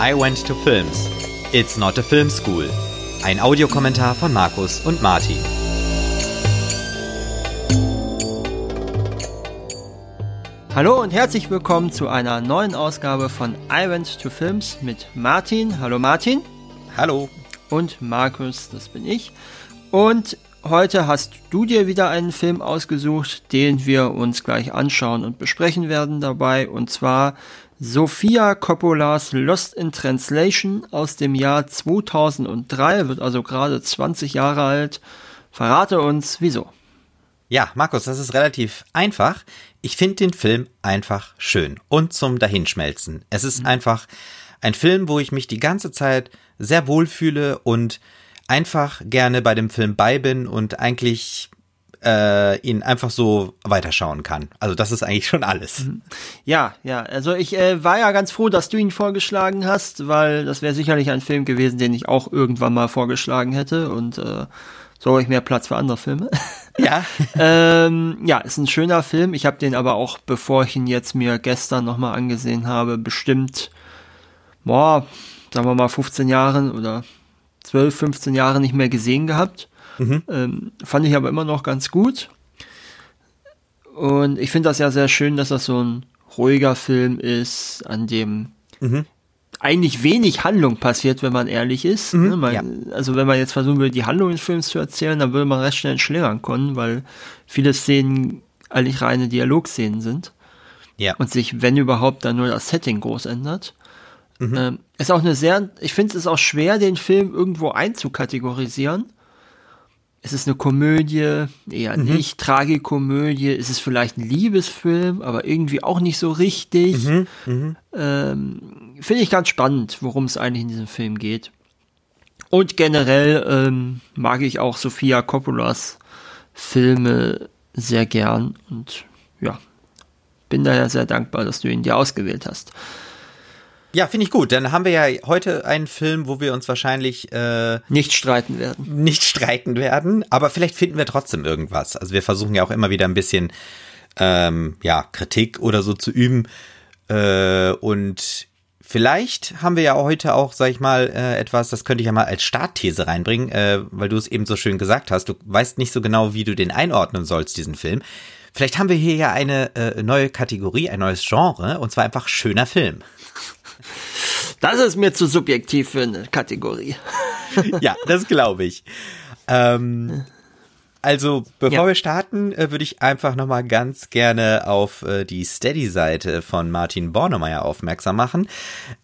I Went to Films. It's not a film school. Ein Audiokommentar von Markus und Martin. Hallo und herzlich willkommen zu einer neuen Ausgabe von I Went to Films mit Martin. Hallo Martin. Hallo. Und Markus, das bin ich. Und heute hast du dir wieder einen Film ausgesucht, den wir uns gleich anschauen und besprechen werden dabei. Und zwar Sofia Coppolas Lost in Translation aus dem Jahr 2003, wird also gerade 20 Jahre alt. Verrate uns, wieso. Ja, Markus, das ist relativ einfach. Ich finde den Film einfach schön und zum Dahinschmelzen. Es ist mhm. einfach ein Film, wo ich mich die ganze Zeit sehr wohlfühle und einfach gerne bei dem Film bei bin und eigentlich äh, ihn einfach so weiterschauen kann. Also das ist eigentlich schon alles. Mhm. Ja, ja. Also ich äh, war ja ganz froh, dass du ihn vorgeschlagen hast, weil das wäre sicherlich ein Film gewesen, den ich auch irgendwann mal vorgeschlagen hätte und äh, so habe ich mehr Platz für andere Filme. Ja. ähm, ja, ist ein schöner Film. Ich habe den aber auch, bevor ich ihn jetzt mir gestern nochmal angesehen habe, bestimmt, boah, sagen wir mal 15 Jahren oder 12, 15 Jahre nicht mehr gesehen gehabt. Mhm. Ähm, fand ich aber immer noch ganz gut. Und ich finde das ja sehr schön, dass das so ein ruhiger Film ist, an dem mhm. eigentlich wenig Handlung passiert, wenn man ehrlich ist. Mhm, ne? man, ja. Also wenn man jetzt versuchen würde, die Handlung des Films zu erzählen, dann würde man recht schnell schlingern können, weil viele Szenen eigentlich reine Dialogszenen sind. Ja. Und sich, wenn überhaupt, dann nur das Setting groß ändert. Mhm. Ähm, ist auch eine sehr, ich finde es ist auch schwer, den Film irgendwo einzukategorisieren ist es eine Komödie? Eher mhm. nicht. Tragikomödie? Ist es vielleicht ein Liebesfilm, aber irgendwie auch nicht so richtig? Mhm. Mhm. Ähm, Finde ich ganz spannend, worum es eigentlich in diesem Film geht. Und generell ähm, mag ich auch Sofia Coppolas Filme sehr gern und ja, bin daher sehr dankbar, dass du ihn dir ausgewählt hast. Ja, finde ich gut. Dann haben wir ja heute einen Film, wo wir uns wahrscheinlich äh, nicht streiten werden. Nicht streiten werden, aber vielleicht finden wir trotzdem irgendwas. Also wir versuchen ja auch immer wieder ein bisschen ähm, ja Kritik oder so zu üben äh, und Vielleicht haben wir ja heute auch, sag ich mal, äh, etwas, das könnte ich ja mal als Startthese reinbringen, äh, weil du es eben so schön gesagt hast. Du weißt nicht so genau, wie du den einordnen sollst, diesen Film. Vielleicht haben wir hier ja eine äh, neue Kategorie, ein neues Genre, und zwar einfach schöner Film. Das ist mir zu subjektiv für eine Kategorie. ja, das glaube ich. Ähm, also, bevor ja. wir starten, äh, würde ich einfach nochmal ganz gerne auf äh, die Steady-Seite von Martin Bornemeyer aufmerksam machen.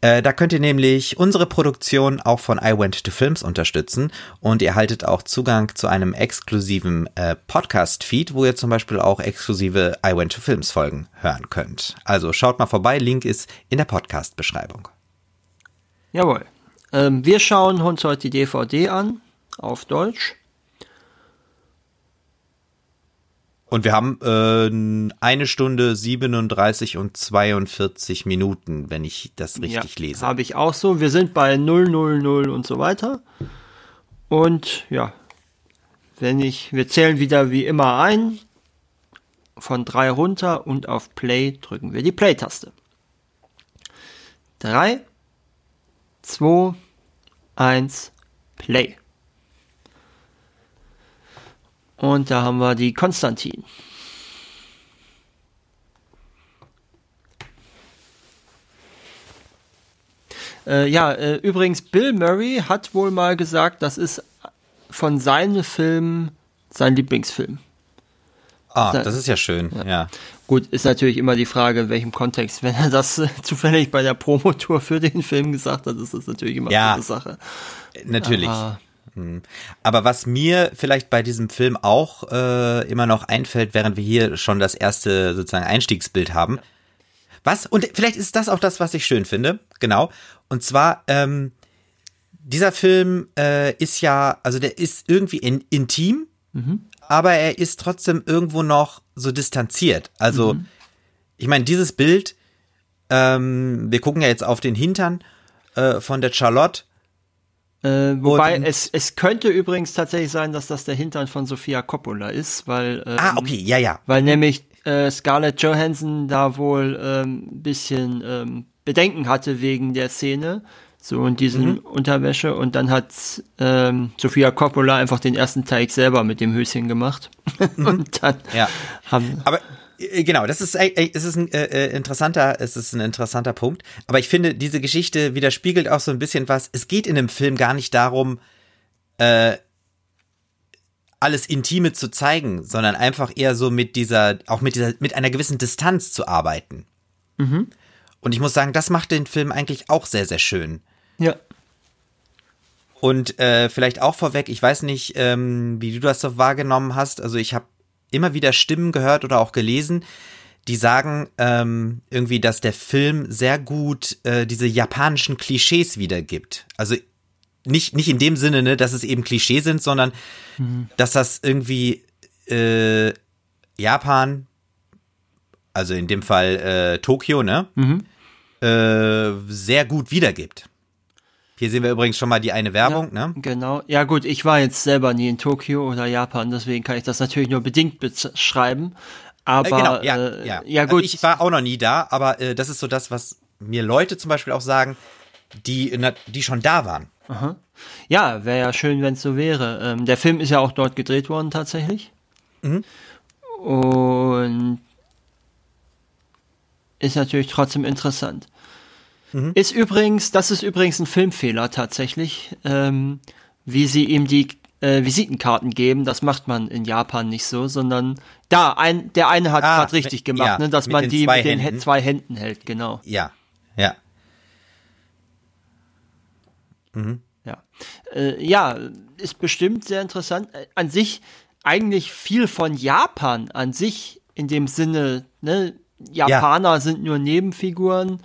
Äh, da könnt ihr nämlich unsere Produktion auch von I Went to Films unterstützen und ihr haltet auch Zugang zu einem exklusiven Podcast-Feed, wo ihr zum Beispiel auch exklusive I Went to Films Folgen hören könnt. Also schaut mal vorbei, Link ist in der Podcast-Beschreibung. Jawohl. Ähm, wir schauen uns heute die DVD an, auf Deutsch. Und wir haben äh, eine Stunde 37 und 42 Minuten, wenn ich das richtig ja, lese. Habe ich auch so. Wir sind bei 000 und so weiter. Und ja, wenn ich, wir zählen wieder wie immer ein, von drei runter und auf Play drücken wir die Play-Taste. Drei, 2, 1, Play. Und da haben wir die Konstantin. Äh, ja, äh, übrigens, Bill Murray hat wohl mal gesagt, das ist von seinen Filmen sein Lieblingsfilm. Ah, das ist ja schön, ja. ja. Gut, ist natürlich immer die Frage, in welchem Kontext. Wenn er das äh, zufällig bei der Promotour für den Film gesagt hat, ist das natürlich immer ja, eine Sache. Natürlich. Aber, hm. Aber was mir vielleicht bei diesem Film auch äh, immer noch einfällt, während wir hier schon das erste sozusagen Einstiegsbild haben. Was? Und vielleicht ist das auch das, was ich schön finde. Genau. Und zwar, ähm, dieser Film äh, ist ja, also der ist irgendwie in, intim. Mhm aber er ist trotzdem irgendwo noch so distanziert. Also, mhm. ich meine, dieses Bild, ähm, wir gucken ja jetzt auf den Hintern äh, von der Charlotte. Äh, wobei und, es, es könnte übrigens tatsächlich sein, dass das der Hintern von Sofia Coppola ist, weil ähm, ah okay ja ja weil nämlich äh, Scarlett Johansson da wohl ein ähm, bisschen ähm, Bedenken hatte wegen der Szene, so in diesen mhm. Unterwäsche und dann hat ähm, Sofia Coppola einfach den ersten Teig selber mit dem Höschen gemacht mhm. und dann ja. haben aber äh, Genau, das ist, äh, es ist ein äh, äh, interessanter, es ist ein interessanter Punkt. Aber ich finde, diese Geschichte widerspiegelt auch so ein bisschen was. Es geht in dem Film gar nicht darum, äh, alles Intime zu zeigen, sondern einfach eher so mit dieser, auch mit dieser, mit einer gewissen Distanz zu arbeiten. Mhm. Und ich muss sagen, das macht den Film eigentlich auch sehr, sehr schön. Ja. Und äh, vielleicht auch vorweg, ich weiß nicht, ähm, wie du das so wahrgenommen hast. Also ich habe immer wieder Stimmen gehört oder auch gelesen, die sagen ähm, irgendwie, dass der Film sehr gut äh, diese japanischen Klischees wiedergibt. Also nicht, nicht in dem Sinne, ne, dass es eben Klischee sind, sondern mhm. dass das irgendwie äh, Japan, also in dem Fall äh, Tokio, ne, mhm. äh, sehr gut wiedergibt. Hier sehen wir übrigens schon mal die eine Werbung, ja, ne? Genau. Ja gut, ich war jetzt selber nie in Tokio oder Japan, deswegen kann ich das natürlich nur bedingt beschreiben. Aber äh, genau, ja, äh, ja. ja also gut. Also ich war auch noch nie da, aber äh, das ist so das, was mir Leute zum Beispiel auch sagen, die, die schon da waren. Aha. Ja, wäre ja schön, wenn es so wäre. Ähm, der Film ist ja auch dort gedreht worden tatsächlich. Mhm. Und ist natürlich trotzdem interessant. Mhm. Ist übrigens, das ist übrigens ein Filmfehler tatsächlich, ähm, wie sie ihm die äh, Visitenkarten geben. Das macht man in Japan nicht so, sondern da ein, der eine hat ah, gerade richtig gemacht, ja, ne, dass man die mit den Händen. zwei Händen hält, genau. Ja, ja. Mhm. Ja. Äh, ja, ist bestimmt sehr interessant. Äh, an sich eigentlich viel von Japan an sich in dem Sinne, ne, Japaner ja. sind nur Nebenfiguren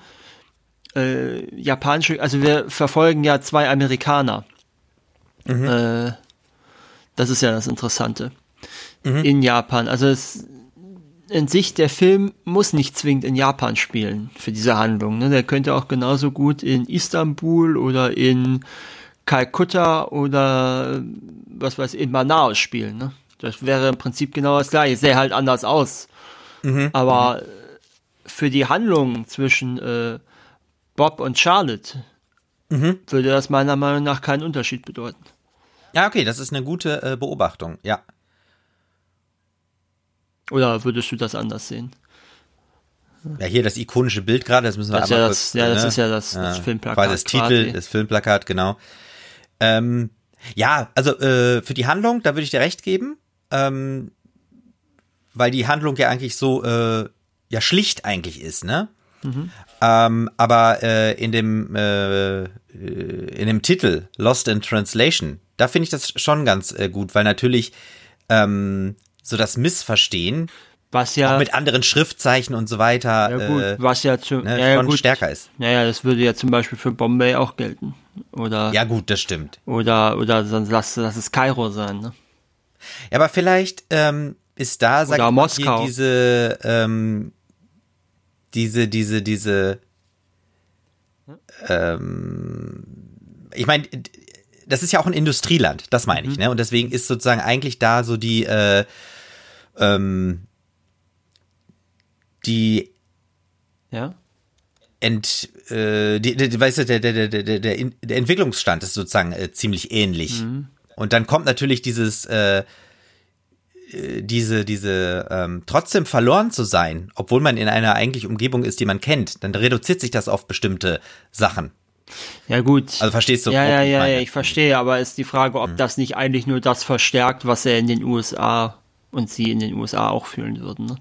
äh, japanische, also wir verfolgen ja zwei Amerikaner. Mhm. Äh, das ist ja das Interessante. Mhm. In Japan. Also es, in sich, der Film muss nicht zwingend in Japan spielen für diese Handlung. Ne? Der könnte auch genauso gut in Istanbul oder in Kalkutta oder was weiß ich, in Manaus spielen. Ne? Das wäre im Prinzip genau das gleiche. Sähe halt anders aus. Mhm. Aber mhm. für die Handlung zwischen äh, Bob und Charlotte, mhm. würde das meiner Meinung nach keinen Unterschied bedeuten. Ja, okay, das ist eine gute äh, Beobachtung, ja. Oder würdest du das anders sehen? Ja, hier das ikonische Bild gerade, das müssen wir das einmal ja das, kurz, Ja, das ne? ist ja das, das ja, Filmplakat. Quasi das Titel, das Filmplakat, genau. Ähm, ja, also äh, für die Handlung, da würde ich dir recht geben, ähm, weil die Handlung ja eigentlich so äh, ja schlicht eigentlich ist, ne? Mhm. Ähm, aber äh, in dem äh, äh, in dem Titel Lost in Translation, da finde ich das schon ganz äh, gut, weil natürlich ähm, so das Missverstehen was ja auch mit anderen Schriftzeichen und so weiter ja gut, äh, was ja, zu, ne, ja, schon gut. stärker ist. Naja, das würde ja zum Beispiel für Bombay auch gelten. Oder ja gut, das stimmt. Oder oder sonst lass, lass es Kairo sein. Ne? Ja, aber vielleicht ähm, ist da sag oder ich Moskau. Mal, diese ähm, diese, diese, diese, ähm, ich meine, das ist ja auch ein Industrieland, das meine ich, mhm. ne? Und deswegen ist sozusagen eigentlich da so die, äh, ähm, die, ja. Ent, äh, die, die, weißt du, der, der, der, der, der Entwicklungsstand ist sozusagen äh, ziemlich ähnlich. Mhm. Und dann kommt natürlich dieses, äh, äh, diese, diese, ähm, trotzdem verloren zu sein, obwohl man in einer eigentlich Umgebung ist, die man kennt, dann reduziert sich das auf bestimmte Sachen. Ja, gut. Also verstehst du? Ja, ja, ja, ja, ich verstehe, aber ist die Frage, ob mhm. das nicht eigentlich nur das verstärkt, was er in den USA und sie in den USA auch fühlen würden. Ne?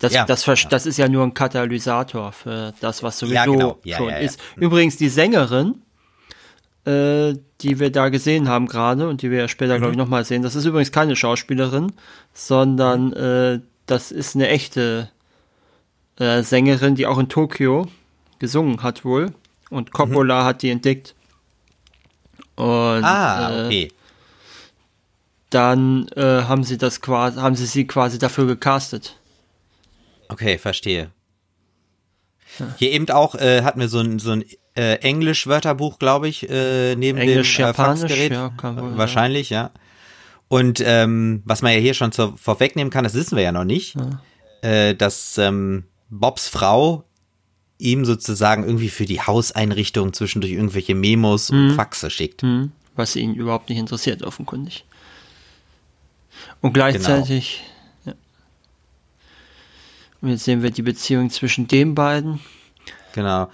Das, ja, das, ja. das ist ja nur ein Katalysator für das, was sowieso ja, genau. schon ist. Übrigens, die Sängerin, äh, die wir da gesehen haben gerade und die wir ja später, mhm. glaube ich, nochmal sehen. Das ist übrigens keine Schauspielerin, sondern äh, das ist eine echte äh, Sängerin, die auch in Tokio gesungen hat wohl. Und Coppola mhm. hat die entdeckt. Und, ah, äh, okay. Dann äh, haben sie das quasi, haben sie sie quasi dafür gecastet. Okay, verstehe. Hier eben auch äh, hatten wir so ein, so ein äh, Englisch-Wörterbuch, glaube ich, äh, neben Englisch, dem äh, Faxgerät. Ja, wohl, Wahrscheinlich, ja. Und ähm, was man ja hier schon zur, vorwegnehmen kann, das wissen wir ja noch nicht, ja. äh, dass ähm, Bobs Frau ihm sozusagen irgendwie für die Hauseinrichtung zwischendurch irgendwelche Memos und Faxe schickt. Mhm. Was ihn überhaupt nicht interessiert, offenkundig. Und gleichzeitig, genau. ja. Und jetzt sehen wir die Beziehung zwischen den beiden. Genau.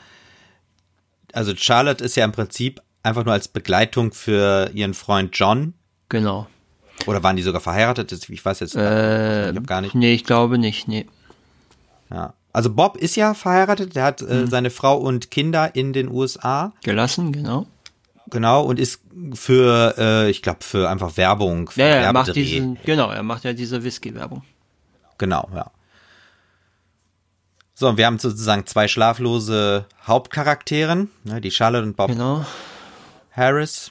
Also Charlotte ist ja im Prinzip einfach nur als Begleitung für ihren Freund John. Genau. Oder waren die sogar verheiratet? Ich weiß jetzt äh, ich gar nicht. Nee, ich glaube nicht, nee. Ja. Also Bob ist ja verheiratet, der hat äh, mhm. seine Frau und Kinder in den USA. Gelassen, genau. Genau, und ist für, äh, ich glaube, für einfach Werbung. Für ja, ja er macht diesen, genau, er macht ja diese Whisky-Werbung. Genau, ja. So, und wir haben sozusagen zwei schlaflose Hauptcharakteren, ne, die Charlotte und Bob genau. Harris.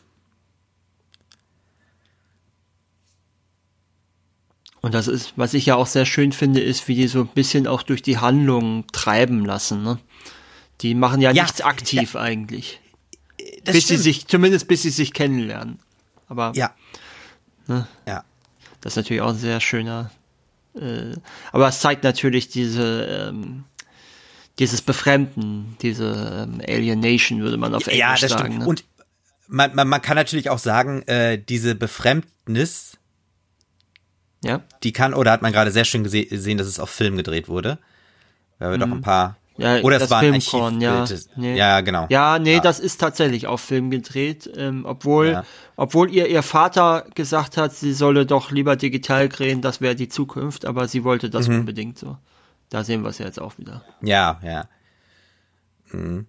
Und das ist, was ich ja auch sehr schön finde, ist, wie die so ein bisschen auch durch die Handlung treiben lassen. Ne? Die machen ja, ja nichts aktiv ja. eigentlich. Bis stimmt. sie sich, zumindest bis sie sich kennenlernen. Aber ja. Ne? Ja. Das ist natürlich auch ein sehr schöner. Äh, aber es zeigt natürlich diese ähm, dieses Befremden, diese ähm, Alienation, würde man auf Englisch ja, das sagen. Stimmt. Ne? Und man, man, man kann natürlich auch sagen, äh, diese Befremdnis ja. Die kann, oder hat man gerade sehr schön gesehen, dass es auf Film gedreht wurde. Weil wir mhm. doch ein paar. Ja, oder es war ein Filmkorn, ja. Nee. Ja, genau. Ja, nee, ja. das ist tatsächlich auf Film gedreht, ähm, obwohl, ja. obwohl ihr ihr Vater gesagt hat, sie solle doch lieber digital drehen, das wäre die Zukunft, aber sie wollte das mhm. unbedingt so. Da sehen wir es ja jetzt auch wieder. Ja, ja. Mhm.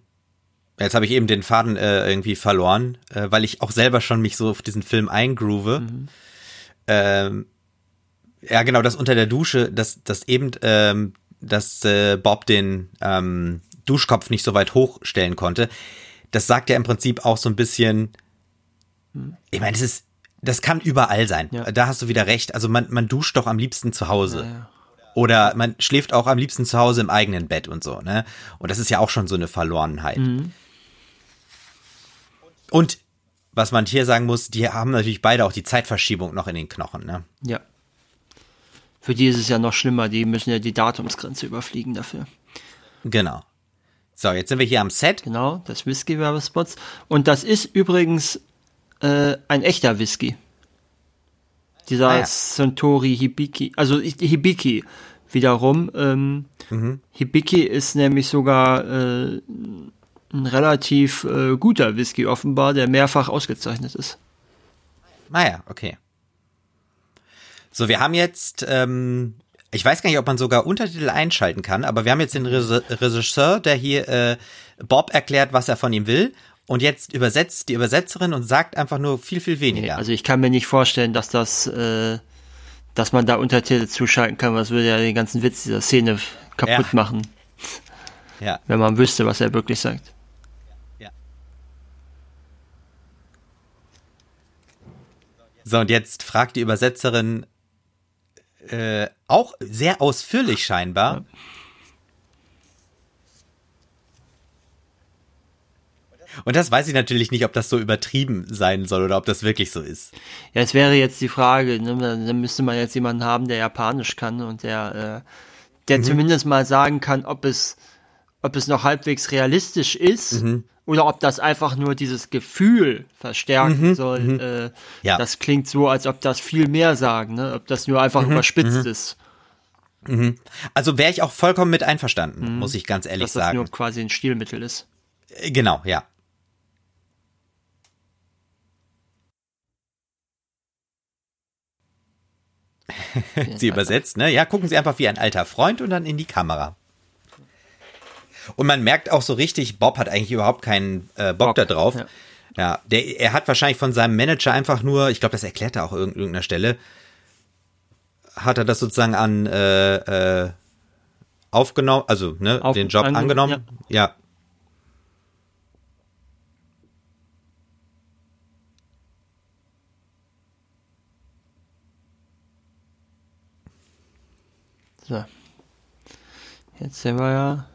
Jetzt habe ich eben den Faden äh, irgendwie verloren, äh, weil ich auch selber schon mich so auf diesen Film eingroove. Mhm. Ähm, ja, genau, das unter der Dusche, dass das eben, ähm, dass äh, Bob den ähm, Duschkopf nicht so weit hochstellen konnte. Das sagt ja im Prinzip auch so ein bisschen. Ich meine, das ist, das kann überall sein. Ja. Da hast du wieder recht. Also man, man duscht doch am liebsten zu Hause. Ja, ja. Oder man schläft auch am liebsten zu Hause im eigenen Bett und so, ne? Und das ist ja auch schon so eine Verlorenheit. Mhm. Und was man hier sagen muss, die haben natürlich beide auch die Zeitverschiebung noch in den Knochen, ne? Ja. Für die ist es ja noch schlimmer, die müssen ja die Datumsgrenze überfliegen dafür. Genau. So, jetzt sind wir hier am Set. Genau, das Whisky-Werbespots. Und das ist übrigens äh, ein echter Whisky. Dieser ah, ja. Suntory Hibiki, also Hibiki wiederum. Ähm, mhm. Hibiki ist nämlich sogar äh, ein relativ äh, guter Whisky offenbar, der mehrfach ausgezeichnet ist. Naja, ah okay. So, wir haben jetzt, ähm, ich weiß gar nicht, ob man sogar Untertitel einschalten kann, aber wir haben jetzt den Regisseur, der hier äh, Bob erklärt, was er von ihm will. Und jetzt übersetzt die Übersetzerin und sagt einfach nur viel, viel weniger. Also ich kann mir nicht vorstellen, dass das, äh, dass man da Untertitel zuschalten kann, was würde ja den ganzen Witz dieser Szene kaputt ja. machen. Ja. Wenn man wüsste, was er wirklich sagt. Ja. So, und jetzt fragt die Übersetzerin, äh, auch sehr ausführlich scheinbar. Und das weiß ich natürlich nicht, ob das so übertrieben sein soll oder ob das wirklich so ist. Ja, es wäre jetzt die Frage, ne? dann müsste man jetzt jemanden haben, der Japanisch kann und der, äh, der mhm. zumindest mal sagen kann, ob es, ob es noch halbwegs realistisch ist. Mhm oder ob das einfach nur dieses Gefühl verstärken mhm, soll. Mhm. Äh, ja. Das klingt so, als ob das viel mehr sagen, ne? ob das nur einfach mhm, überspitzt mhm. ist. Also wäre ich auch vollkommen mit einverstanden, muss ich ganz ehrlich Dass sagen. Dass das nur quasi ein Stilmittel ist. Äh, genau, ja. Sie übersetzt, ne? Ja, gucken Sie einfach wie ein alter Freund und dann in die Kamera. Und man merkt auch so richtig, Bob hat eigentlich überhaupt keinen äh, Bock, Bock da drauf. Ja. ja, der, er hat wahrscheinlich von seinem Manager einfach nur, ich glaube, das erklärt er auch an irgendeiner Stelle, hat er das sozusagen an äh, äh, aufgenommen, also ne, Auf, den Job angenommen. Ja. ja. So. Jetzt sind wir ja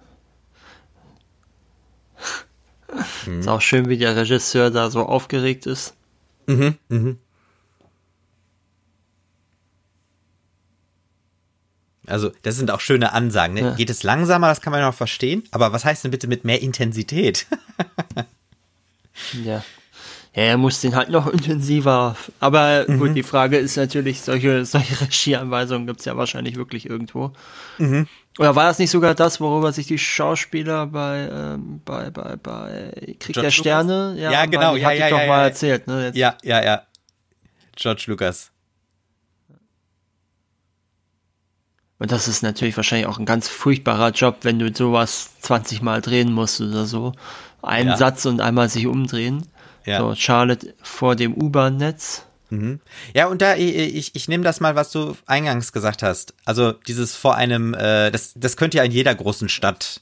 Mhm. Ist auch schön, wie der Regisseur da so aufgeregt ist. Mhm, mhm. Also, das sind auch schöne Ansagen. Ne? Ja. Geht es langsamer, das kann man noch verstehen. Aber was heißt denn bitte mit mehr Intensität? ja. Ja, er muss den halt noch intensiver. Aber mhm. gut, die Frage ist natürlich, solche, solche Regieanweisungen gibt es ja wahrscheinlich wirklich irgendwo. Mhm. Oder war das nicht sogar das, worüber sich die Schauspieler bei, ähm, bei, bei, bei Krieg George der Sterne, ja, ja genau, ja, ja, doch ja, mal erzählt, ne? Jetzt. Ja, ja, ja. George Lucas. Und das ist natürlich wahrscheinlich auch ein ganz furchtbarer Job, wenn du sowas 20 Mal drehen musst oder so. Einen ja. Satz und einmal sich umdrehen. Ja. So, Charlotte vor dem U-Bahn-Netz. Mhm. Ja, und da, ich, ich nehme das mal, was du eingangs gesagt hast. Also dieses vor einem, äh, das, das könnte ja in jeder großen Stadt.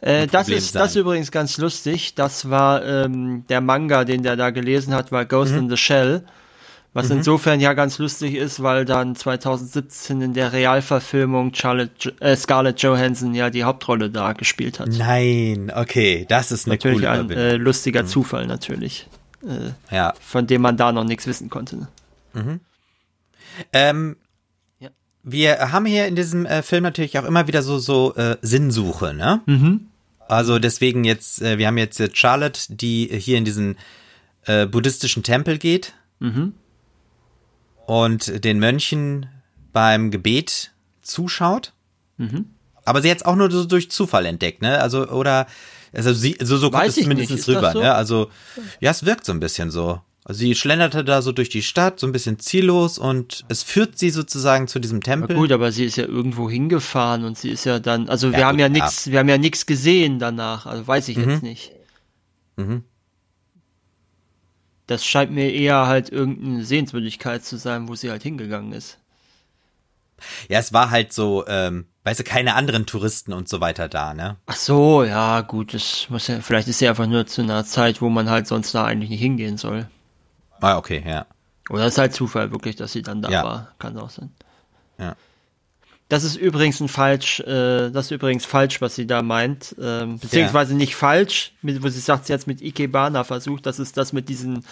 Äh, das ist sein. das ist übrigens ganz lustig. Das war ähm, der Manga, den der da gelesen hat, war Ghost mhm. in the Shell. Was mhm. insofern ja ganz lustig ist, weil dann 2017 in der Realverfilmung Charlotte, äh, Scarlett Johansson ja die Hauptrolle da gespielt hat. Nein, okay, das ist eine natürlich coole ein äh, lustiger mhm. Zufall natürlich, äh, ja. von dem man da noch nichts wissen konnte. Ne? Mhm. Ähm, ja. Wir haben hier in diesem äh, Film natürlich auch immer wieder so so äh, Sinnsuche, ne? Mhm. Also deswegen jetzt, äh, wir haben jetzt Charlotte, die hier in diesen äh, buddhistischen Tempel geht. Mhm und den Mönchen beim Gebet zuschaut. Mhm. Aber sie jetzt auch nur so durch Zufall entdeckt, ne? Also, oder, also sie, so, so kommt es zumindest rüber, so? ne? Also, ja, es wirkt so ein bisschen so. Also sie schlenderte da so durch die Stadt, so ein bisschen ziellos und es führt sie sozusagen zu diesem Tempel. Ja gut, aber sie ist ja irgendwo hingefahren und sie ist ja dann, also ja, wir haben ja nichts, wir haben ja nichts gesehen danach, also weiß ich mhm. jetzt nicht. Mhm. Das scheint mir eher halt irgendeine Sehenswürdigkeit zu sein, wo sie halt hingegangen ist. Ja, es war halt so, ähm, weißt du, keine anderen Touristen und so weiter da, ne? Ach so, ja, gut, das muss ja, vielleicht ist sie einfach nur zu einer Zeit, wo man halt sonst da eigentlich nicht hingehen soll. Ah, okay, ja. Oder ist halt Zufall wirklich, dass sie dann da ja. war. Kann auch sein. Ja. Das ist übrigens ein falsch, äh, das ist übrigens falsch, was sie da meint, ähm, beziehungsweise ja. nicht falsch, mit, wo sie sagt, sie hat es mit Ikebana versucht, das ist das mit diesen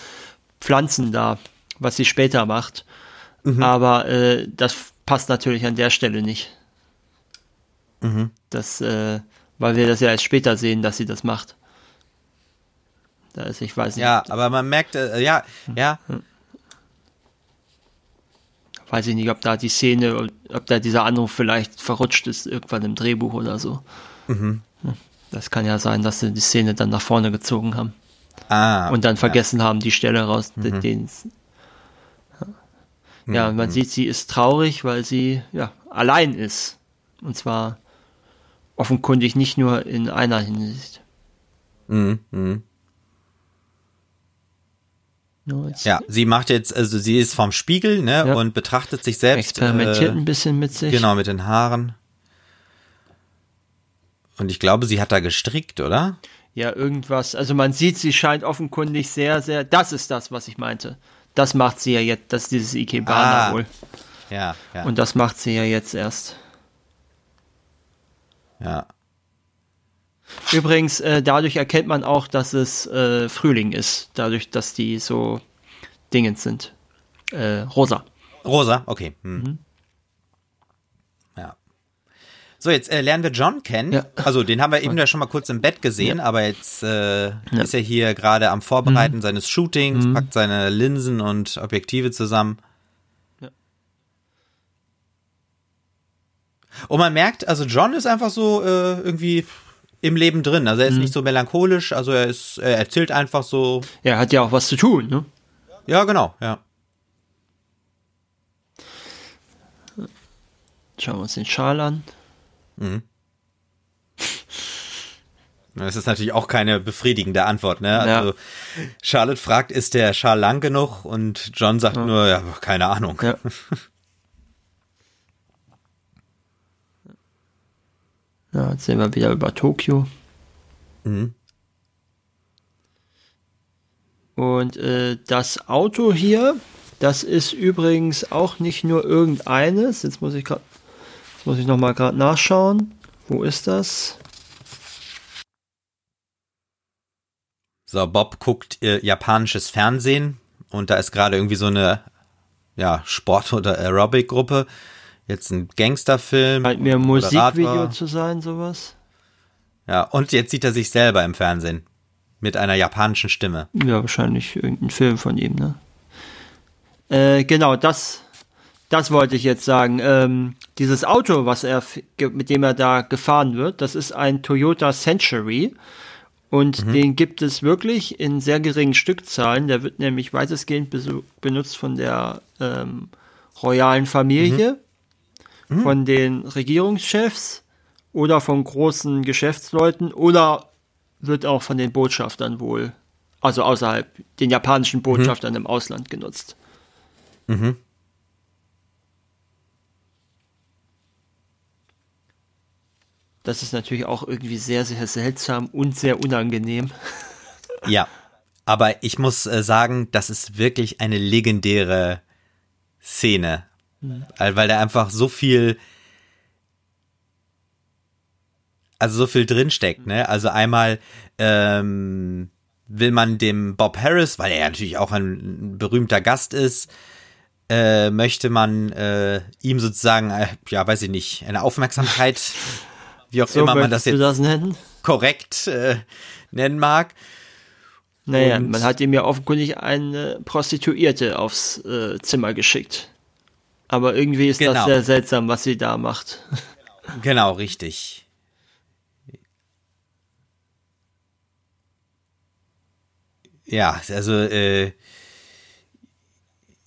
Pflanzen da, was sie später macht. Mhm. Aber äh, das passt natürlich an der Stelle nicht. Mhm. Das, äh, weil wir das ja erst später sehen, dass sie das macht. Da ist, ich weiß nicht. Ja, aber man merkt, äh, ja, ja. Hm weiß ich nicht, ob da die Szene, ob da dieser Anruf vielleicht verrutscht ist, irgendwann im Drehbuch oder so. Mhm. Das kann ja sein, dass sie die Szene dann nach vorne gezogen haben. Ah, und dann vergessen ja. haben, die Stelle raus, mhm. den, ja, man mhm. sieht, sie ist traurig, weil sie ja allein ist. Und zwar offenkundig nicht nur in einer Hinsicht. Mhm. Ja, sie macht jetzt, also sie ist vorm Spiegel, ne, ja. und betrachtet sich selbst. Experimentiert äh, ein bisschen mit sich. Genau, mit den Haaren. Und ich glaube, sie hat da gestrickt, oder? Ja, irgendwas. Also man sieht, sie scheint offenkundig sehr, sehr, das ist das, was ich meinte. Das macht sie ja jetzt, das ist dieses Ikebana ah. wohl. Ja, ja. Und das macht sie ja jetzt erst. Ja. Übrigens, äh, dadurch erkennt man auch, dass es äh, Frühling ist. Dadurch, dass die so Dingens sind. Äh, rosa. Rosa, okay. Hm. Mhm. Ja. So, jetzt äh, lernen wir John kennen. Ja. Also, den haben wir eben ja schon mal kurz im Bett gesehen, ja. aber jetzt äh, ist er hier gerade am Vorbereiten mhm. seines Shootings, mhm. packt seine Linsen und Objektive zusammen. Und man merkt, also John ist einfach so äh, irgendwie im Leben drin. Also er ist mhm. nicht so melancholisch, also er ist, er erzählt einfach so. Er hat ja auch was zu tun, ne? Ja, genau, ja. Schauen wir uns den Schal an. Mhm. Das ist natürlich auch keine befriedigende Antwort, ne? Also Charlotte fragt, ist der Schal lang genug? Und John sagt ja. nur, ja, keine Ahnung. Ja. Ja, jetzt sehen wir wieder über Tokio. Mhm. Und äh, das Auto hier, das ist übrigens auch nicht nur irgendeines. Jetzt muss ich gerade, muss ich noch mal gerade nachschauen. Wo ist das? So, Bob guckt äh, japanisches Fernsehen und da ist gerade irgendwie so eine ja, Sport- oder Aerobic-Gruppe jetzt ein Gangsterfilm. Halt mir ein Musikvideo zu sein, sowas. Ja, und jetzt sieht er sich selber im Fernsehen. Mit einer japanischen Stimme. Ja, wahrscheinlich irgendein Film von ihm, ne? Äh, genau, das, das wollte ich jetzt sagen. Ähm, dieses Auto, was er, mit dem er da gefahren wird, das ist ein Toyota Century. Und mhm. den gibt es wirklich in sehr geringen Stückzahlen. Der wird nämlich weitestgehend benutzt von der ähm, royalen Familie, mhm. Mhm. von den Regierungschefs oder von großen Geschäftsleuten oder wird auch von den Botschaftern wohl, also außerhalb den japanischen. Botschaftern im Ausland genutzt. Mhm. Das ist natürlich auch irgendwie sehr, sehr seltsam und sehr unangenehm. Ja, aber ich muss äh, sagen, das ist wirklich eine legendäre Szene. Weil da einfach so viel, also so viel drinsteckt, ne? Also einmal ähm, will man dem Bob Harris, weil er ja natürlich auch ein berühmter Gast ist, äh, möchte man äh, ihm sozusagen, äh, ja, weiß ich nicht, eine Aufmerksamkeit wie auch so immer man das jetzt das korrekt äh, nennen mag. Naja, und man hat ihm ja offenkundig eine Prostituierte aufs äh, Zimmer geschickt. Aber irgendwie ist genau. das sehr seltsam, was sie da macht. Genau, richtig. Ja, also äh,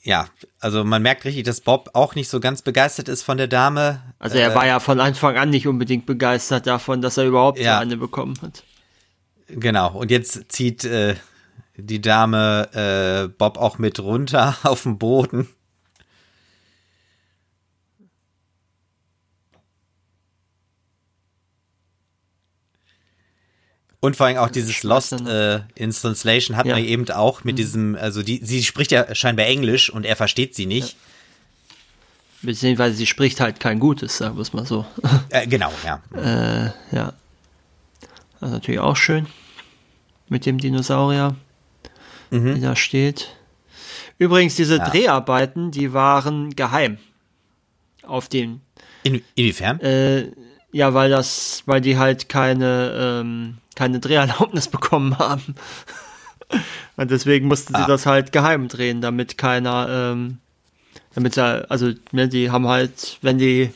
ja, also man merkt richtig, dass Bob auch nicht so ganz begeistert ist von der Dame. Also er äh, war ja von Anfang an nicht unbedingt begeistert davon, dass er überhaupt ja. eine bekommen hat. Genau, und jetzt zieht äh, die Dame äh, Bob auch mit runter auf den Boden. Und vor allem auch dieses Lost äh, in Translation hat ja. man eben auch mit mhm. diesem, also die, sie spricht ja scheinbar Englisch und er versteht sie nicht. Ja. Beziehungsweise sie spricht halt kein Gutes, sagen wir es mal so. Äh, genau, ja. Äh, ja. Das ist natürlich auch schön. Mit dem Dinosaurier, mhm. der da steht. Übrigens, diese ja. Dreharbeiten, die waren geheim. Auf den. In, inwiefern? Äh, ja, weil das, weil die halt keine, ähm, keine Dreherlaubnis bekommen haben. Und deswegen mussten sie ah. das halt geheim drehen, damit keiner, ähm, damit ja, also, ne, die haben halt, wenn die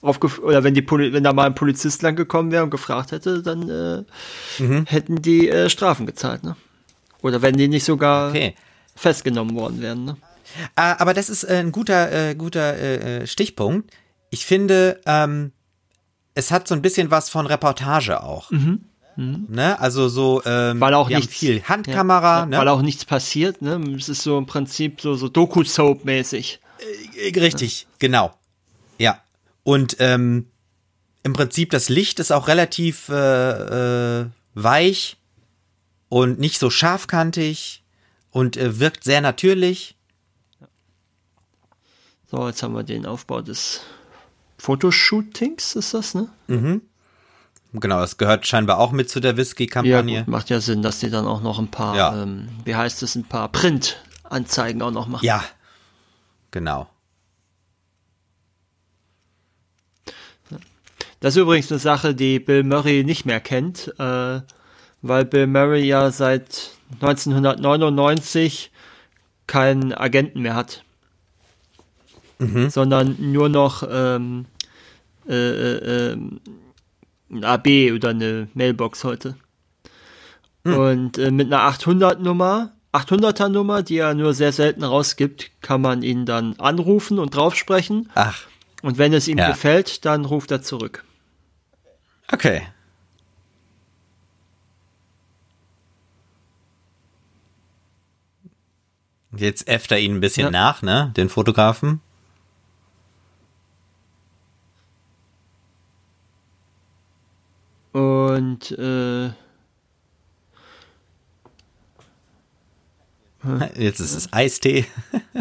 aufgef oder wenn die Poli wenn da mal ein Polizist lang gekommen wäre und gefragt hätte, dann äh, mhm. hätten die äh, Strafen gezahlt, ne? Oder wenn die nicht sogar okay. festgenommen worden wären, ne? Ah, aber das ist äh, ein guter, äh, guter äh, äh, Stichpunkt. Ich finde, ähm, es hat so ein bisschen was von Reportage auch. Mhm. Mhm. Ne? Also so, ähm, weil auch nicht viel Handkamera, ja, ne? weil auch nichts passiert. Ne, es ist so im Prinzip so so Doku-Soap-mäßig. Äh, richtig, ja. genau. Ja und ähm, im Prinzip das Licht ist auch relativ äh, äh, weich und nicht so scharfkantig und äh, wirkt sehr natürlich. So, jetzt haben wir den Aufbau des Fotoshootings, ist das, ne? Mhm. Genau, das gehört scheinbar auch mit zu der Whisky-Kampagne. Ja, macht ja Sinn, dass die dann auch noch ein paar, ja. ähm, wie heißt es, ein paar Print-Anzeigen auch noch machen. Ja, genau. Das ist übrigens eine Sache, die Bill Murray nicht mehr kennt, äh, weil Bill Murray ja seit 1999 keinen Agenten mehr hat. Mhm. Sondern nur noch ähm, äh, äh, ähm, ein AB oder eine Mailbox heute. Hm. Und äh, mit einer 800 Nummer, 800er Nummer, die er nur sehr selten rausgibt, kann man ihn dann anrufen und draufsprechen. Ach. Und wenn es ihm ja. gefällt, dann ruft er zurück. Okay. Jetzt äfft er ihn ein bisschen ja. nach, ne? Den Fotografen. Und äh, jetzt ist es Eistee.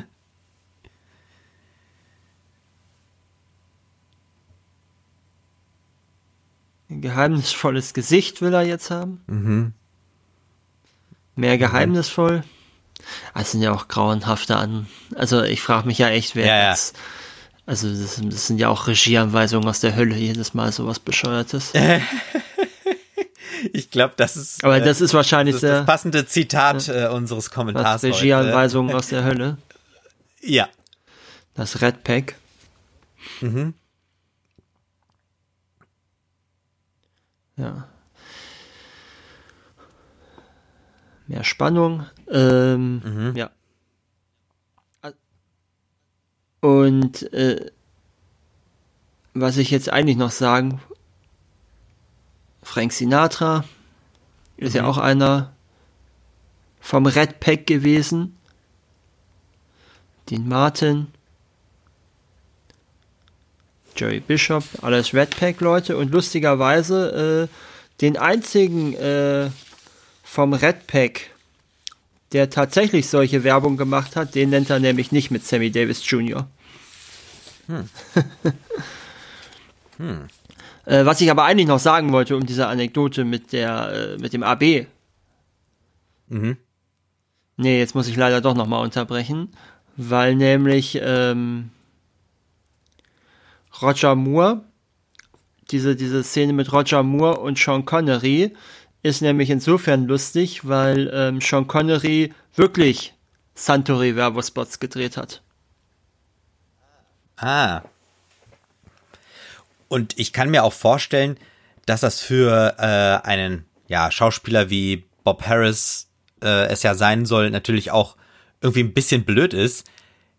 Ein geheimnisvolles Gesicht will er jetzt haben. Mhm. Mehr geheimnisvoll. Das sind ja auch grauenhafte an. Also ich frage mich ja echt, wer ja, jetzt Also das, das, sind ja auch Regieanweisungen aus der Hölle, jedes Mal sowas Bescheuertes. ich glaube, das ist. Aber das ist wahrscheinlich das, ist das passende Zitat äh, unseres Kommentars. Regieanweisungen aus der Hölle. Ja. Das Red Pack. Mhm. Ja. Mehr Spannung. Ähm, mhm. Ja. Und äh, was ich jetzt eigentlich noch sagen, Frank Sinatra ist mhm. ja auch einer vom Red Pack gewesen. Dean Martin, Jerry Bishop, alles Red Pack Leute und lustigerweise äh, den einzigen äh, vom Red Pack, der tatsächlich solche Werbung gemacht hat, den nennt er nämlich nicht mit Sammy Davis Jr. Hm. hm. Äh, was ich aber eigentlich noch sagen wollte, um diese Anekdote mit der, äh, mit dem AB. Mhm. Nee, jetzt muss ich leider doch nochmal unterbrechen, weil nämlich ähm, Roger Moore, diese, diese Szene mit Roger Moore und Sean Connery, ist nämlich insofern lustig, weil ähm, Sean Connery wirklich Santori Werbespots gedreht hat. Ah. Und ich kann mir auch vorstellen, dass das für äh, einen ja, Schauspieler wie Bob Harris äh, es ja sein soll, natürlich auch irgendwie ein bisschen blöd ist,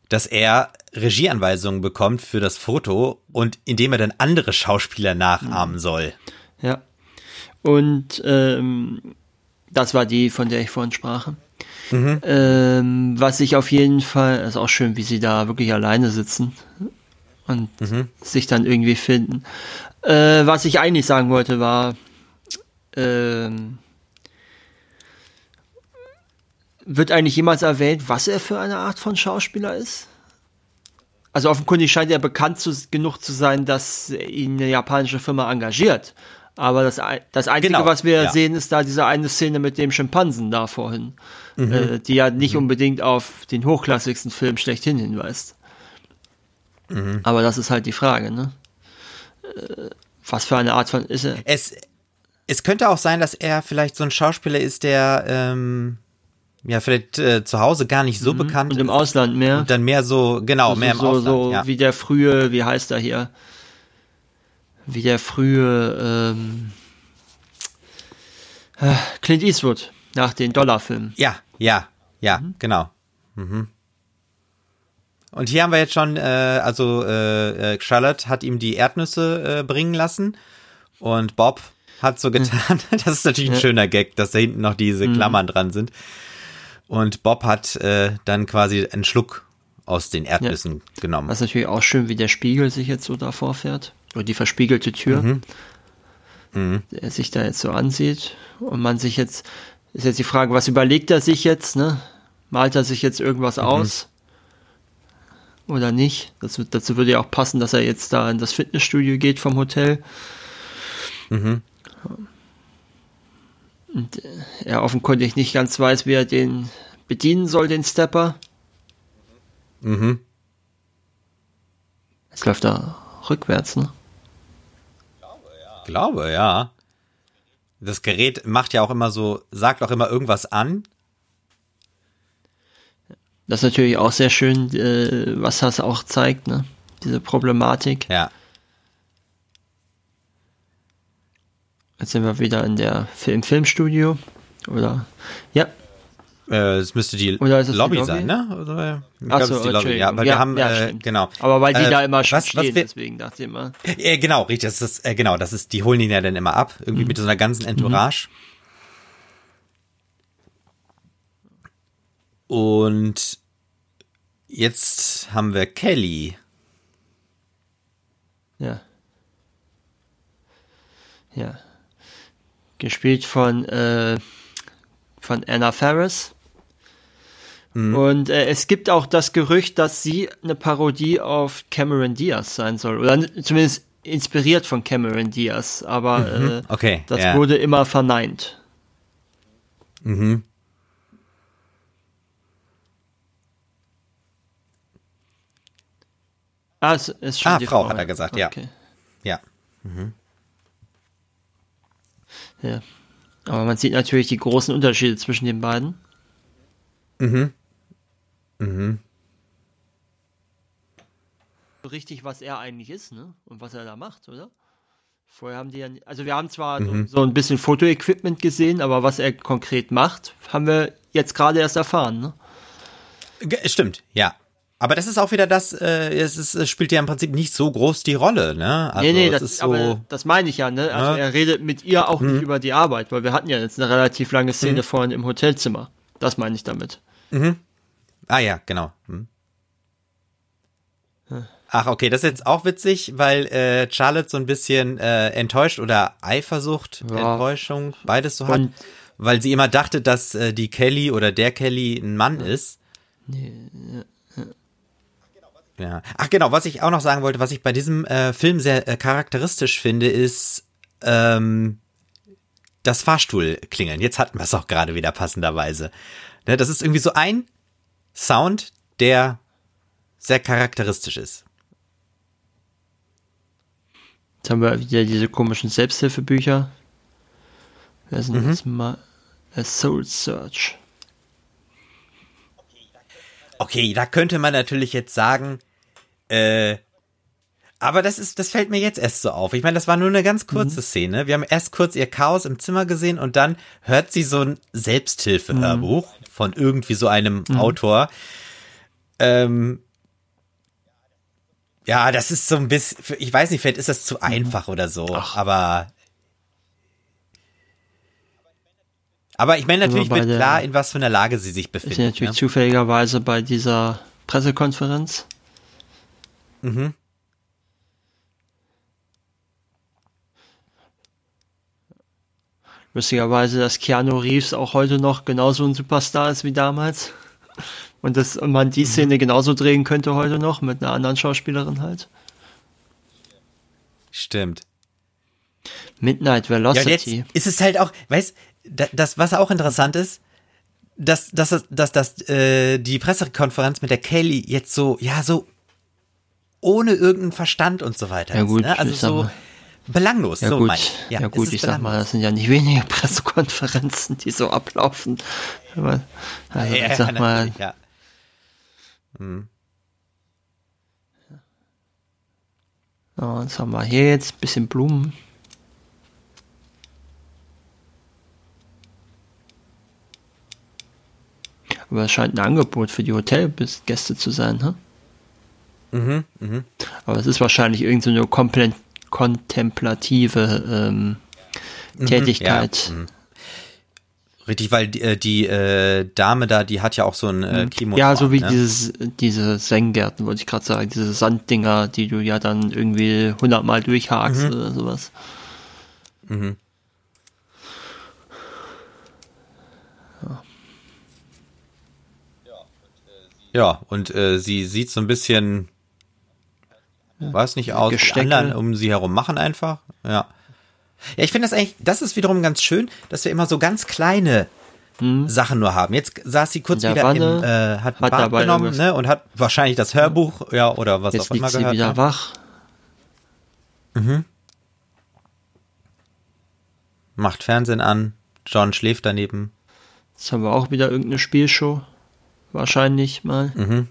dass er Regieanweisungen bekommt für das Foto und indem er dann andere Schauspieler nachahmen soll. Ja. Und ähm, das war die, von der ich vorhin sprach. Mhm. Ähm, was ich auf jeden Fall, ist auch schön, wie sie da wirklich alleine sitzen und mhm. sich dann irgendwie finden. Äh, was ich eigentlich sagen wollte war, ähm, wird eigentlich jemals erwähnt, was er für eine Art von Schauspieler ist? Also offenkundig scheint er bekannt zu, genug zu sein, dass ihn eine japanische Firma engagiert. Aber das, das Einzige, genau, was wir ja. sehen, ist da diese eine Szene mit dem Schimpansen da vorhin, mhm. äh, die ja nicht mhm. unbedingt auf den hochklassigsten Film schlechthin hinweist. Mhm. Aber das ist halt die Frage, ne? Äh, was für eine Art von ist er? Es, es könnte auch sein, dass er vielleicht so ein Schauspieler ist, der ähm, ja vielleicht äh, zu Hause gar nicht so mhm. bekannt und im Ausland mehr und dann mehr so genau also mehr im so, Ausland so ja. wie der frühe wie heißt er hier wie der frühe ähm, äh, Clint Eastwood nach den Dollarfilmen. Ja, ja, ja, mhm. genau. Mhm. Und hier haben wir jetzt schon, äh, also äh, äh Charlotte hat ihm die Erdnüsse äh, bringen lassen und Bob hat so getan, das ist natürlich ein ja. schöner Gag, dass da hinten noch diese mhm. Klammern mhm. dran sind. Und Bob hat äh, dann quasi einen Schluck aus den Erdnüssen ja. genommen. Was natürlich auch schön, wie der Spiegel sich jetzt so davor fährt. Oder die verspiegelte Tür. Mhm. Mhm. Der sich da jetzt so ansieht. Und man sich jetzt, ist jetzt die Frage, was überlegt er sich jetzt, ne? Malt er sich jetzt irgendwas mhm. aus? Oder nicht? Das, dazu würde ja auch passen, dass er jetzt da in das Fitnessstudio geht vom Hotel. Mhm. Und äh, er offenkundig nicht ganz weiß, wie er den bedienen soll, den Stepper. Mhm. Es läuft da rückwärts, ne? Glaube, ja. Das Gerät macht ja auch immer so, sagt auch immer irgendwas an. Das ist natürlich auch sehr schön, äh, was das auch zeigt, ne? Diese Problematik. Ja. Jetzt sind wir wieder in der im Filmstudio. Oder ja, es müsste die Lobby, Lobby, sein, ne? Oder, ich Ach so, es ist die Lobby, ja. Weil ja, wir haben, ja, äh, genau. Aber weil die äh, da immer schon was, stehen, was wir, deswegen dachte ich immer. Äh, genau, richtig. Das ist, äh, genau, das ist, die holen ihn ja dann immer ab, irgendwie mhm. mit so einer ganzen Entourage. Mhm. Und jetzt haben wir Kelly. Ja. Ja. Gespielt von, äh, von Anna Ferris. Mhm. Und äh, es gibt auch das Gerücht, dass sie eine Parodie auf Cameron Diaz sein soll. Oder zumindest inspiriert von Cameron Diaz. Aber mhm. äh, okay, das ja. wurde immer verneint. Mhm. Ah, es ist schon ah die Frau, Frau, hat er gesagt, Okay. ja. Ja. Ja. Aber man sieht natürlich die großen Unterschiede zwischen den beiden. Mhm. Mhm. So richtig, was er eigentlich ist, ne? Und was er da macht, oder? Vorher haben die ja, also wir haben zwar Mhm. so, so ein bisschen Fotoequipment gesehen, aber was er konkret macht, haben wir jetzt gerade erst erfahren, ne? Stimmt, ja. Aber das ist auch wieder das, äh, es, ist, es spielt ja im Prinzip nicht so groß die Rolle, ne? Also nee, nee, es das, ist aber so. Mhm. das meine ich ja, ne? Also er redet mit ihr auch nicht über die Arbeit, weil wir hatten ja jetzt eine relativ lange Szene vorhin im Hotelzimmer. Das meine ich damit. Ah ja, genau. Hm. Ach, okay, das ist jetzt auch witzig, weil äh, Charlotte so ein bisschen äh, enttäuscht oder Eifersucht, Ja. Enttäuschung, beides so hat, Und- weil sie immer dachte, dass äh, die Kelly oder der Kelly ein Mann ist. Ja. Ach genau, was ich auch noch sagen wollte, was ich bei diesem äh, Film sehr äh, charakteristisch finde, ist ähm, das Fahrstuhlklingeln. Jetzt hatten wir es auch gerade wieder passenderweise. Ne, das ist irgendwie so ein Sound, der sehr charakteristisch ist. Jetzt haben wir wieder diese komischen Selbsthilfebücher. Wer sind Mhm. das mal? A Soul Search. Okay, da könnte man natürlich jetzt sagen, äh, aber das ist, das fällt mir jetzt erst so auf. Ich meine, das war nur eine ganz kurze Szene. Wir haben erst kurz ihr Chaos im Zimmer gesehen und dann hört sie so ein Selbsthilfehörbuch von irgendwie so einem Autor. Ähm, ja, das ist so ein bisschen, ich weiß nicht, vielleicht ist das zu einfach oder so, aber aber ich meine, natürlich bei wird der- klar, in was für einer Lage sie sich Ist ja befindet. natürlich ne? zufälligerweise bei dieser Pressekonferenz. Mhm. Lustigerweise, dass Keanu Reeves auch heute noch genauso ein Superstar ist wie damals. Und dass man Mhm. die Szene genauso drehen könnte heute noch mit einer anderen Schauspielerin halt. Stimmt. Midnight Ja, Velocity. ist es halt auch, weißt, da- das, was auch interessant ist, dass, dass, dass, dass, äh, die Pressekonferenz mit der Kelly jetzt so, ja, so ohne irgendeinen Verstand und so weiter Ja, ist. gut, Ne? Also so. Belanglos, ja, so gut, mein ja, es gut, ich sag mal, belanglos. das sind ja nicht wenige Pressekonferenzen, die so ablaufen. Also, Ja, ich sag mal, ja. so, was haben wir hier jetzt? Ein bisschen Blumen. Aber es scheint ein Angebot für die Hotelgäste zu sein, ne? Mhm, mhm. Aber es ist wahrscheinlich irgendeine so eine komplett kontemplative ähm, Tätigkeit. ja, mhm. Richtig, weil die, äh, die äh, Dame da, die hat ja auch so ein äh, Kimono. Mhm. Ja, so wie ne? dieses, diese Senggärten, wollte ich gerade sagen, diese Sanddinger, die du ja dann irgendwie hundertmal durchhakst Mhm. oder sowas. Ja, und äh, sie sieht so ein bisschen, weiß nicht aus, die Gestecke. anderen um sie herum machen einfach. Ja. Ja, ich finde das eigentlich, das ist wiederum ganz schön, dass wir immer so ganz kleine Sachen nur haben. Jetzt saß sie kurz wieder Wanne, im, äh, hat, hat Bad genommen, ne, und hat wahrscheinlich das Hörbuch, ja, oder was Jetzt auch immer liegt sie gehört. wieder hat. wach. Macht Fernsehen an, John schläft daneben. Jetzt haben wir auch wieder irgendeine Spielshow. Wahrscheinlich mal. Mhm.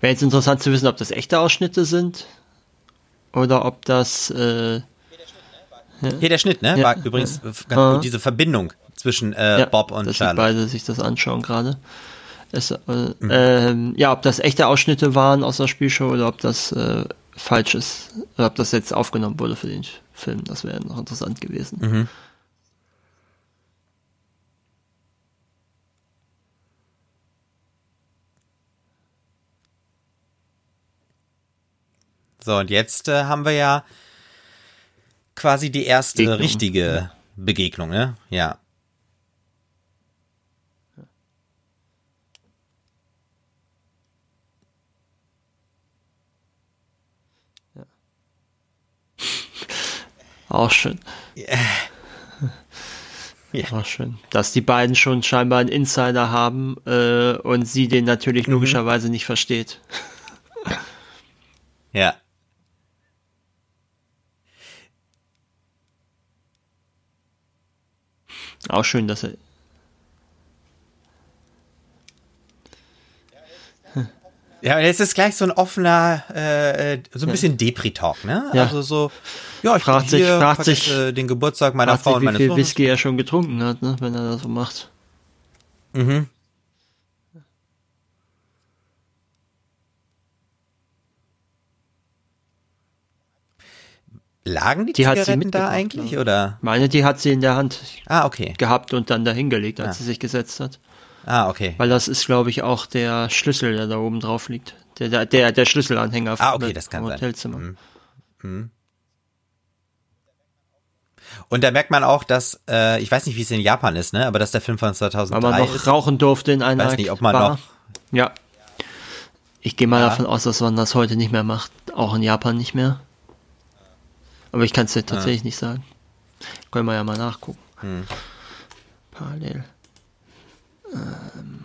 Wäre jetzt interessant zu wissen, ob das echte Ausschnitte sind. Oder ob das, äh, Hier der Schnitt, ne? Ja. War übrigens äh, ganz Ah. gut, diese Verbindung zwischen äh, ja, Bob und dass die Charlotte. beide sich das anschauen gerade. Äh, ähm, ja, ob das echte Ausschnitte waren aus der Spielshow oder ob das äh, falsch ist. Oder ob das jetzt aufgenommen wurde für den Film. Das wäre noch interessant gewesen. Mhm. So, und jetzt äh, haben wir ja quasi die erste Begegnung. richtige Begegnung, ne? Ja. Auch schön. Ja. Ach, schön. Dass die beiden schon scheinbar einen Insider haben äh, und sie den natürlich mhm. logischerweise nicht versteht. Ja. Auch schön, dass er. Ja, jetzt ist gleich so ein offener, äh, so ein bisschen Depri-Talk, ne? Ja. Also so, ja, ich fragt sich, fragt sich äh, den Geburtstag meiner Frau sich, und meines Wie viel Whisky er schon getrunken hat, ne? Wenn er das so macht. Mhm. Lagen die, die Zigaretten da eigentlich, ja. oder? Meine, die hat sie in der Hand ah, okay. gehabt und dann dahingelegt, als ah. sie sich gesetzt hat. Ah, okay. Weil das ist, glaube ich, auch der Schlüssel, der da oben drauf liegt. Der, der, der Schlüsselanhänger ah, okay, das kann Hotelzimmer. Sein. Mhm. Mhm. Und da merkt man auch, dass, äh, ich weiß nicht, wie es in Japan ist, ne, aber dass der Film von 2003 Weil man noch ist. rauchen durfte in einer Ich weiß nicht, ob man Bar. noch. Ja. Ich gehe mal ja. davon aus, dass man das heute nicht mehr macht. Auch in Japan nicht mehr. Aber ich kann es dir tatsächlich ja. nicht sagen. Können wir ja mal nachgucken. Hm. Parallel. Ähm.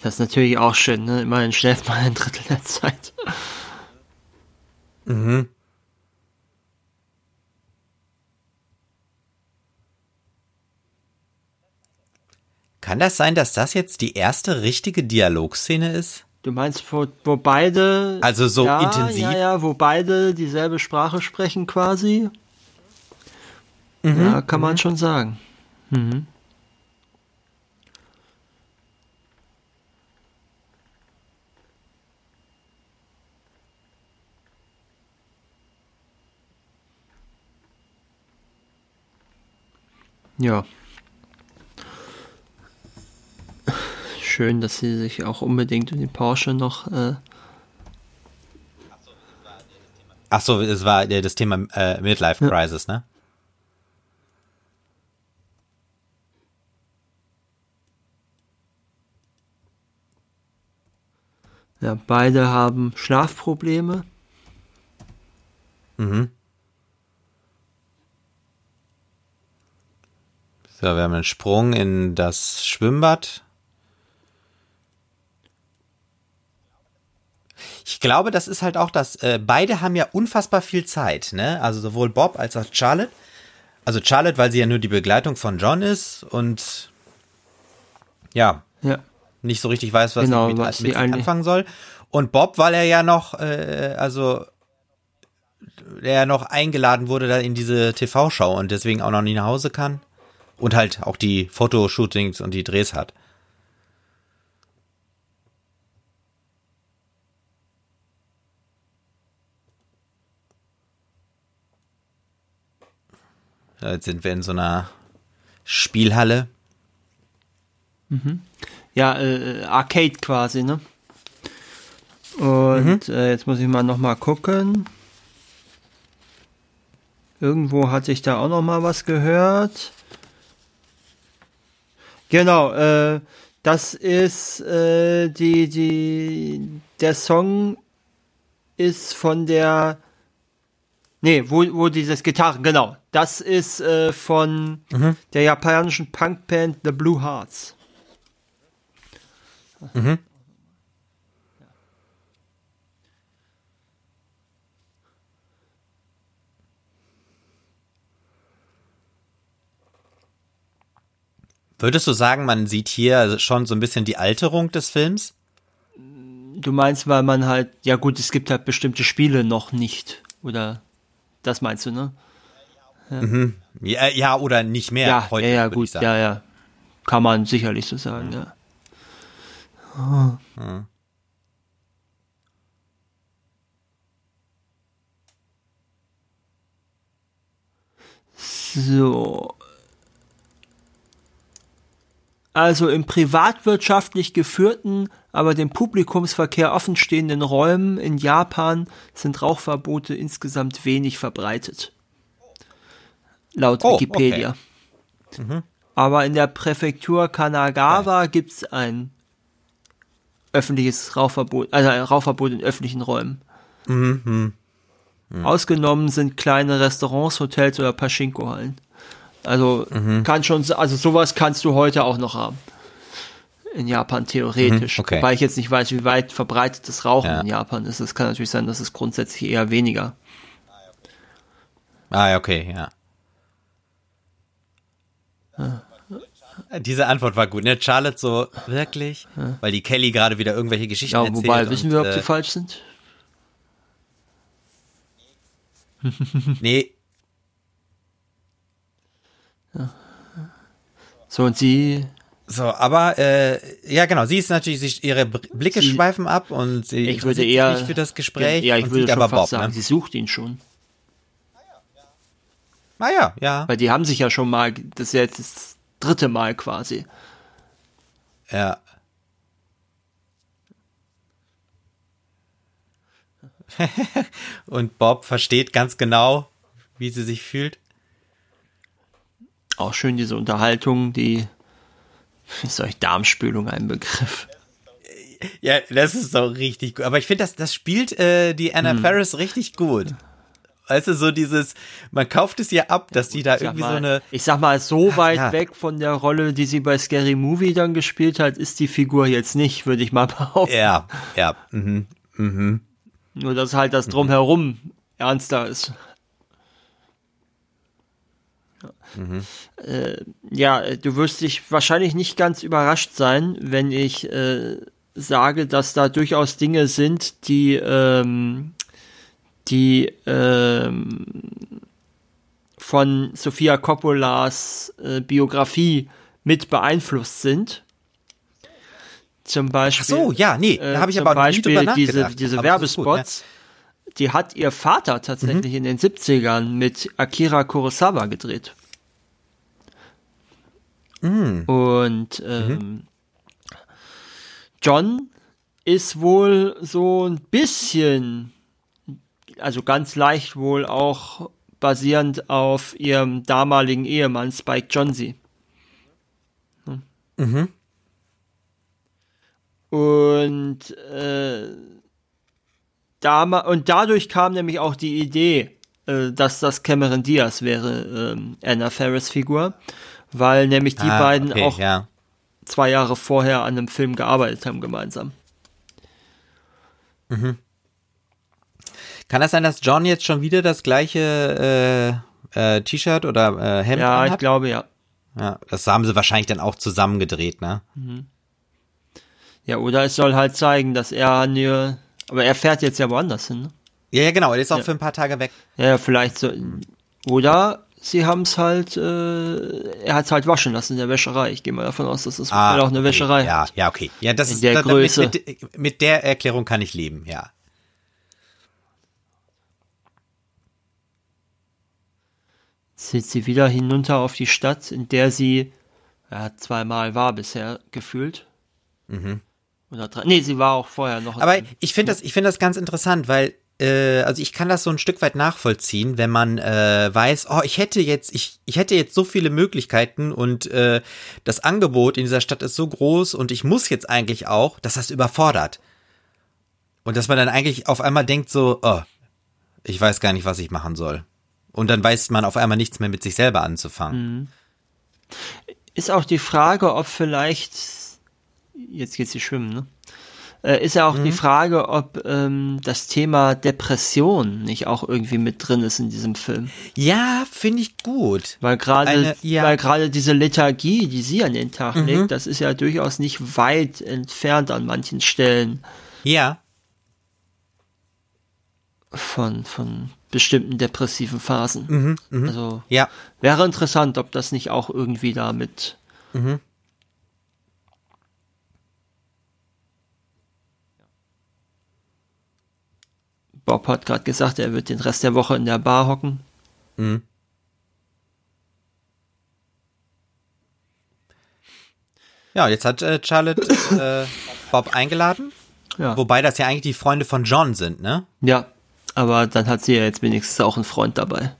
Das ist natürlich auch schön, ne? Immerhin schläft man ein Drittel der Zeit. Mhm. Kann das sein, dass das jetzt die erste richtige Dialogszene ist? Du meinst, wo, wo beide. Also so ja, intensiv? Ja, ja, wo beide dieselbe Sprache sprechen quasi. Mhm. Ja, kann man mhm. schon sagen. Mhm. Ja. Schön, dass sie sich auch unbedingt in den Porsche noch. Äh Ach so, es war das Thema äh, Midlife Crisis, ja. ne? Ja, beide haben Schlafprobleme. Mhm. So, wir haben einen Sprung in das Schwimmbad. Ich glaube, das ist halt auch das, äh, beide haben ja unfassbar viel Zeit, ne? Also sowohl Bob als auch Charlotte. Also Charlotte, weil sie ja nur die Begleitung von John ist und ja, ja. nicht so richtig weiß, was genau, mit, was mit anfangen soll. Und Bob, weil er ja noch, äh, also der noch eingeladen wurde da in diese TV-Show und deswegen auch noch nie nach Hause kann. Und halt auch die Fotoshootings und die Drehs hat. Jetzt sind wir in so einer Spielhalle. Mhm. Ja, äh, Arcade quasi, ne? Und mhm. äh, jetzt muss ich mal noch mal gucken. Irgendwo hatte ich da auch noch mal was gehört. Genau, äh, das ist äh, die die der Song ist von der Nee, wo, wo dieses Gitarren, genau. Das ist äh, von mhm. der japanischen Punkband The Blue Hearts. Mhm. Würdest du sagen, man sieht hier schon so ein bisschen die Alterung des Films? Du meinst, weil man halt, ja gut, es gibt halt bestimmte Spiele noch nicht, oder? Das meinst du, ne? Ja, mhm. ja, ja oder nicht mehr ja, heute. Ja, ja, gut, ja, ja. Kann man sicherlich so sagen, mhm. ja. Oh. Mhm. So. Also im privatwirtschaftlich geführten, aber dem Publikumsverkehr offenstehenden Räumen in Japan sind Rauchverbote insgesamt wenig verbreitet. Laut oh, Wikipedia. Okay. Mhm. Aber in der Präfektur Kanagawa gibt es ein öffentliches Rauchverbot, also ein Rauchverbot in öffentlichen Räumen. Mhm. Mhm. Ausgenommen sind kleine Restaurants, Hotels oder Pachinko-Hallen. Also mhm. kann schon, also sowas kannst du heute auch noch haben. In Japan theoretisch. Mhm, okay. Wobei ich jetzt nicht weiß, wie weit verbreitet das Rauchen ja. in Japan ist. Es kann natürlich sein, dass es grundsätzlich eher weniger. Ah, okay, ja. Diese Antwort war gut, ne? Charlotte so, wirklich? Weil die Kelly gerade wieder irgendwelche Geschichten ja, erzählt. Wobei, wissen wir, ob äh, die falsch sind? nee. Ja. So, und sie. So, aber äh, ja genau, sie ist natürlich, sie, ihre Blicke sie, schweifen ab und sie ich würde eher für das Gespräch. Ja, ich würde schon aber fast Bob, sagen, ne? sie sucht ihn schon. Ah ja, ja. Weil die haben sich ja schon mal, das ist ja jetzt das dritte Mal quasi. Ja. Und Bob versteht ganz genau, wie sie sich fühlt. Auch schön diese Unterhaltung, die ist euch Darmspülung ein Begriff. Ja, das ist so richtig gut. Aber ich finde, das, das spielt äh, die Anna hm. Ferris richtig gut. Weißt du, so dieses, man kauft es ja ab, dass die da irgendwie mal, so eine. Ich sag mal, so weit ja. weg von der Rolle, die sie bei Scary Movie dann gespielt hat, ist die Figur jetzt nicht, würde ich mal behaupten. Ja, ja. Mhm. Mhm. Nur, dass halt das Drumherum mhm. ernster ist. Mhm. Äh, ja, du wirst dich wahrscheinlich nicht ganz überrascht sein, wenn ich äh, sage, dass da durchaus Dinge sind, die ähm, die ähm, von Sofia Coppolas äh, Biografie mit beeinflusst sind. Zum Beispiel. Ach so, ja, nee, da habe ich aber auch nie drüber. Diese, diese Werbespots, gut, ja. die hat ihr Vater tatsächlich mhm. in den 70ern mit Akira Kurosawa gedreht. Mhm. Und ähm, mhm. John ist wohl so ein bisschen also ganz leicht wohl auch basierend auf ihrem damaligen Ehemann Spike Jonze. Mhm. Und äh, da, und dadurch kam nämlich auch die Idee, äh, dass das Cameron Diaz wäre, äh, Anna Ferris Figur, weil nämlich die ah, beiden okay, auch ja. zwei Jahre vorher an einem Film gearbeitet haben gemeinsam. Mhm. Kann das sein, dass John jetzt schon wieder das gleiche äh, äh, T-Shirt oder äh, Hemd ja, hat? Ja, ich glaube ja. Ja, das haben sie wahrscheinlich dann auch zusammengedreht, ne? Mhm. Ja, oder es soll halt zeigen, dass er nur, aber er fährt jetzt ja woanders hin, ne? Ja, ja, genau, er ist auch ja. für ein paar Tage weg. Ja, vielleicht so, oder sie haben es halt, äh, er hat es halt waschen lassen in der Wäscherei. Ich gehe mal davon aus, dass das ah, auch eine Wäscherei. Ja, ja, okay. Ja, das in ist der Größe. Mit, mit, mit der Erklärung kann ich leben, ja. Zieht sie wieder hinunter auf die Stadt, in der sie ja, zweimal war bisher gefühlt. Mhm. Oder drei. Nee, sie war auch vorher noch. Aber ich finde das, ich finde das ganz interessant, weil äh, also ich kann das so ein Stück weit nachvollziehen, wenn man äh, weiß, oh, ich hätte jetzt, ich, ich hätte jetzt so viele Möglichkeiten und äh, das Angebot in dieser Stadt ist so groß und ich muss jetzt eigentlich auch, dass das überfordert. Und dass man dann eigentlich auf einmal denkt so, oh, ich weiß gar nicht, was ich machen soll. Und dann weiß man auf einmal nichts mehr mit sich selber anzufangen. Mhm. Ist auch die Frage, ob vielleicht, jetzt geht sie schwimmen, ne? Äh, ist ja auch mhm. die Frage, ob ähm, das Thema Depression nicht auch irgendwie mit drin ist in diesem Film. Ja, finde ich gut. Weil gerade, ja. weil gerade diese Lethargie, die sie an den Tag mhm. legt, das ist ja durchaus nicht weit entfernt an manchen Stellen. Ja. Von, von bestimmten depressiven Phasen. Mhm, mh. Also ja. wäre interessant, ob das nicht auch irgendwie damit. Mhm. Bob hat gerade gesagt, er wird den Rest der Woche in der Bar hocken. Mhm. Ja, jetzt hat äh, Charlotte äh, Bob eingeladen. Ja. Wobei das ja eigentlich die Freunde von John sind, ne? Ja, aber dann hat sie ja jetzt wenigstens auch einen Freund dabei.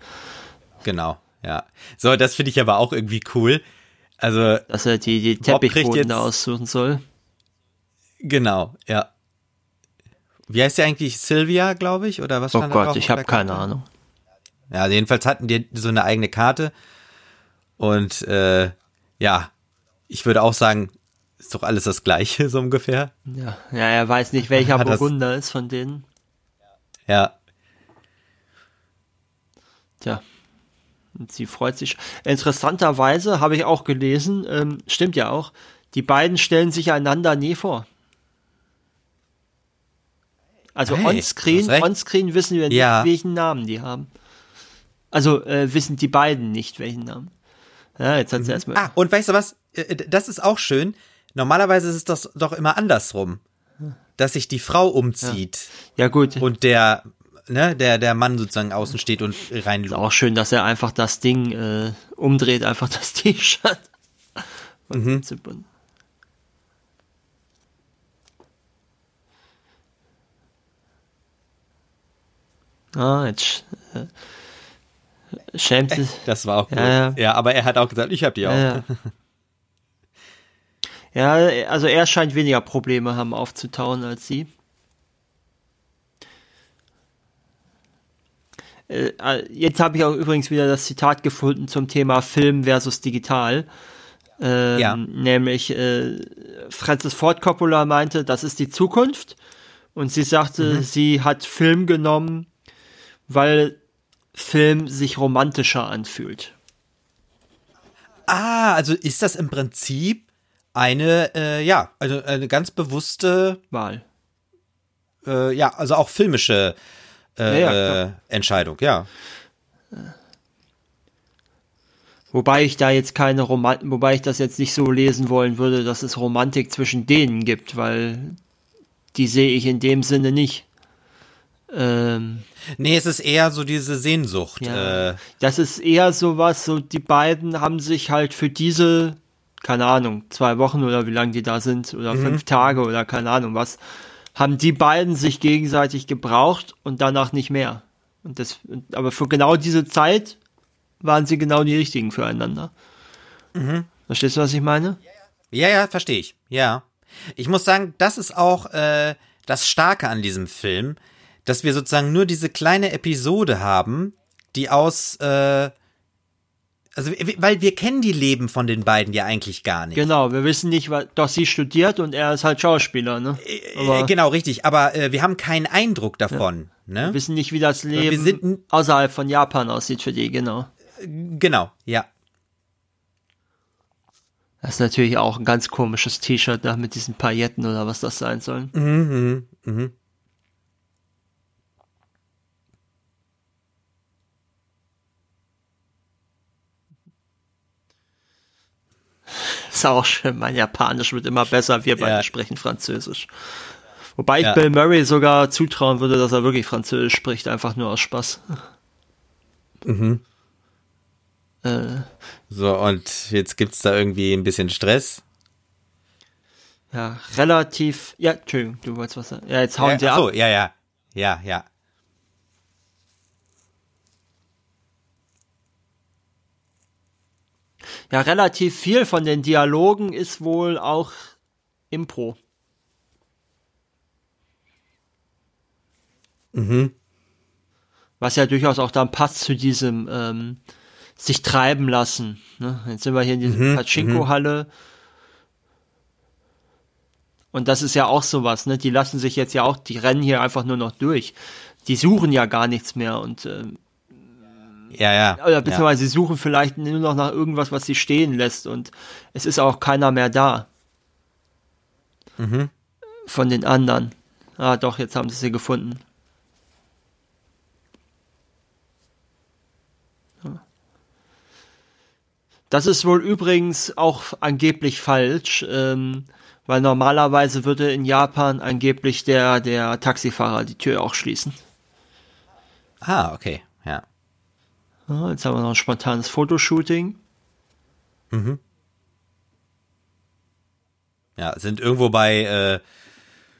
Genau, ja. So, das finde ich aber auch irgendwie cool. Also, dass er die, die Teppichboden da aussuchen soll. Genau, ja. Wie heißt sie eigentlich? Sylvia, glaube ich, oder was? Oh Gott, ich habe keine Ahnung. Ja, jedenfalls hatten die so eine eigene Karte und äh, ja, ich würde auch sagen, ist doch alles das Gleiche so ungefähr. Ja, ja er weiß nicht, welcher Burgunder ist von denen. Ja. Tja. Und sie freut sich. Interessanterweise habe ich auch gelesen, ähm, stimmt ja auch, die beiden stellen sich einander nie vor. Also hey, onscreen, onscreen wissen wir ja. nicht, welchen Namen die haben. Also äh, wissen die beiden nicht, welchen Namen. Ja, jetzt hat sie mhm. erstmal. Ah, und weißt du was? Äh, das ist auch schön. Normalerweise ist es das doch immer andersrum. Dass sich die Frau umzieht. Ja, ja gut. Und der, ne, der, der Mann sozusagen außen steht und rein. Ist auch schön, dass er einfach das Ding äh, umdreht, einfach das T-Shirt. Mhm. Ah, jetzt äh, schämt sich. Das war auch gut. Ja, ja. ja, aber er hat auch gesagt, ich hab die auch. Ja, ja. also er scheint weniger Probleme haben aufzutauen als sie. Äh, äh, jetzt habe ich auch übrigens wieder das Zitat gefunden zum Thema Film versus digital. Ähm, ja. Nämlich äh, Francis Ford Coppola meinte, das ist die Zukunft. Und sie sagte, mhm. sie hat Film genommen, weil Film sich romantischer anfühlt. Ah, also ist das im Prinzip eine, äh, ja, also eine ganz bewusste Wahl. Äh, ja, also auch filmische äh, ja, ja, äh, Entscheidung, ja. Wobei ich da jetzt keine Romantik, wobei ich das jetzt nicht so lesen wollen würde, dass es Romantik zwischen denen gibt, weil die sehe ich in dem Sinne nicht. Ähm, nee, es ist eher so diese Sehnsucht. Ja, äh. Das ist eher sowas, so die beiden haben sich halt für diese, keine Ahnung, zwei Wochen oder wie lange die da sind, oder mhm. fünf Tage oder keine Ahnung was, haben die beiden sich gegenseitig gebraucht und danach nicht mehr. Und das, aber für genau diese Zeit waren sie genau die richtigen füreinander. Mhm. Verstehst du, was ich meine? Ja, ja, verstehe ich. Ja. Ich muss sagen, das ist auch äh, das Starke an diesem Film, dass wir sozusagen nur diese kleine Episode haben, die aus, äh, also weil wir kennen die Leben von den beiden ja eigentlich gar nicht. Genau, wir wissen nicht, was, doch sie studiert und er ist halt Schauspieler, ne? Äh, aber genau, richtig. Aber äh, wir haben keinen Eindruck davon. Ja. Ne? Wir wissen nicht, wie das Leben sind, außerhalb von Japan aussieht für die, genau. Genau, ja. Das ist natürlich auch ein ganz komisches T-Shirt da mit diesen Pailletten oder was das sein soll. Mhm, mhm. Ist auch schön. Mein Japanisch wird immer besser. Wir beide ja. sprechen Französisch. Wobei ich ja. Bill Murray sogar zutrauen würde, dass er wirklich Französisch spricht, einfach nur aus Spaß. Mhm. Äh, so, und jetzt gibt's da irgendwie ein bisschen Stress. Ja, relativ. Ja, Entschuldigung, du wolltest was sagen. Ja, jetzt hauen ja, die ab. So, ja, ja. Ja, ja. Ja, relativ viel von den Dialogen ist wohl auch Impro. Mhm. Was ja durchaus auch dann passt zu diesem ähm, sich treiben lassen. Ne? Jetzt sind wir hier in dieser mhm, Pachinko-Halle. Mhm. Und das ist ja auch sowas, ne? Die lassen sich jetzt ja auch, die rennen hier einfach nur noch durch. Die suchen ja gar nichts mehr und ähm, ja, ja. Oder beziehungsweise ja. sie suchen vielleicht nur noch nach irgendwas, was sie stehen lässt und es ist auch keiner mehr da. Mhm. Von den anderen. Ah, doch, jetzt haben sie sie gefunden. Das ist wohl übrigens auch angeblich falsch, ähm, weil normalerweise würde in Japan angeblich der, der Taxifahrer die Tür auch schließen. Ah, okay, ja. Ja, jetzt haben wir noch ein spontanes Fotoshooting. Mhm. Ja, sind irgendwo bei, äh,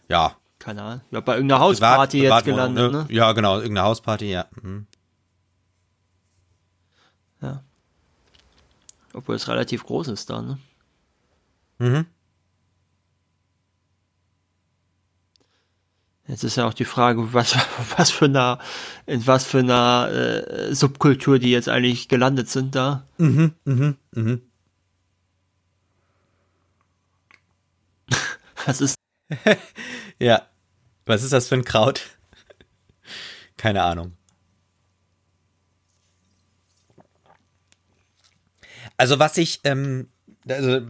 ja. Keine Ahnung. Ja, bei irgendeiner Hausparty Privat, jetzt gelandet, ne? Ja, genau, irgendeine Hausparty, ja. Mhm. Ja. Obwohl es relativ groß ist da, ne? Mhm. Jetzt ist ja auch die Frage, was, was für eine, in was für einer äh, Subkultur die jetzt eigentlich gelandet sind da. Mhm, mhm, mhm. Was ist? ja. Was ist das für ein Kraut? Keine Ahnung. Also was ich ähm, also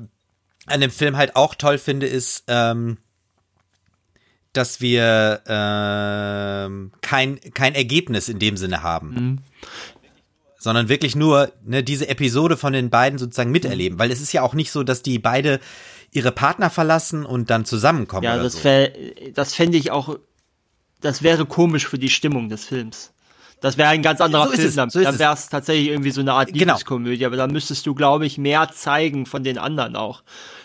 an dem Film halt auch toll finde, ist, ähm, dass wir ähm, kein, kein Ergebnis in dem Sinne haben. Mhm. Sondern wirklich nur ne, diese Episode von den beiden sozusagen miterleben. Weil es ist ja auch nicht so, dass die beide ihre Partner verlassen und dann zusammenkommen. Ja, das, so. das fände ich auch, das wäre komisch für die Stimmung des Films. Das wäre ein ganz anderer so Film. Dann, so dann wäre es tatsächlich irgendwie so eine Art genau. Liebeskomödie, genau. aber dann müsstest du, glaube ich, mehr zeigen von den anderen auch.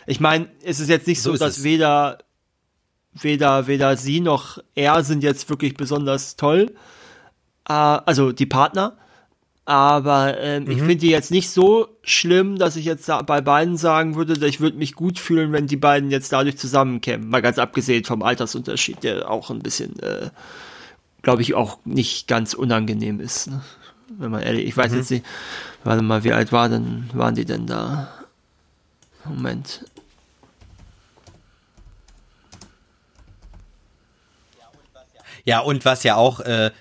Ich meine, es ist jetzt nicht so, so dass es. weder weder weder sie noch er sind jetzt wirklich besonders toll. Äh, also die Partner. Aber ähm, mhm. ich finde die jetzt nicht so schlimm, dass ich jetzt bei beiden sagen würde, dass ich würde mich gut fühlen, wenn die beiden jetzt dadurch zusammenkämen. Mal ganz abgesehen vom Altersunterschied, der auch ein bisschen, äh, glaube ich, auch nicht ganz unangenehm ist. Ne? Wenn man ehrlich, ich weiß mhm. jetzt nicht, warte mal, wie alt war denn, waren die denn da? Moment. Ja, und was ja auch äh,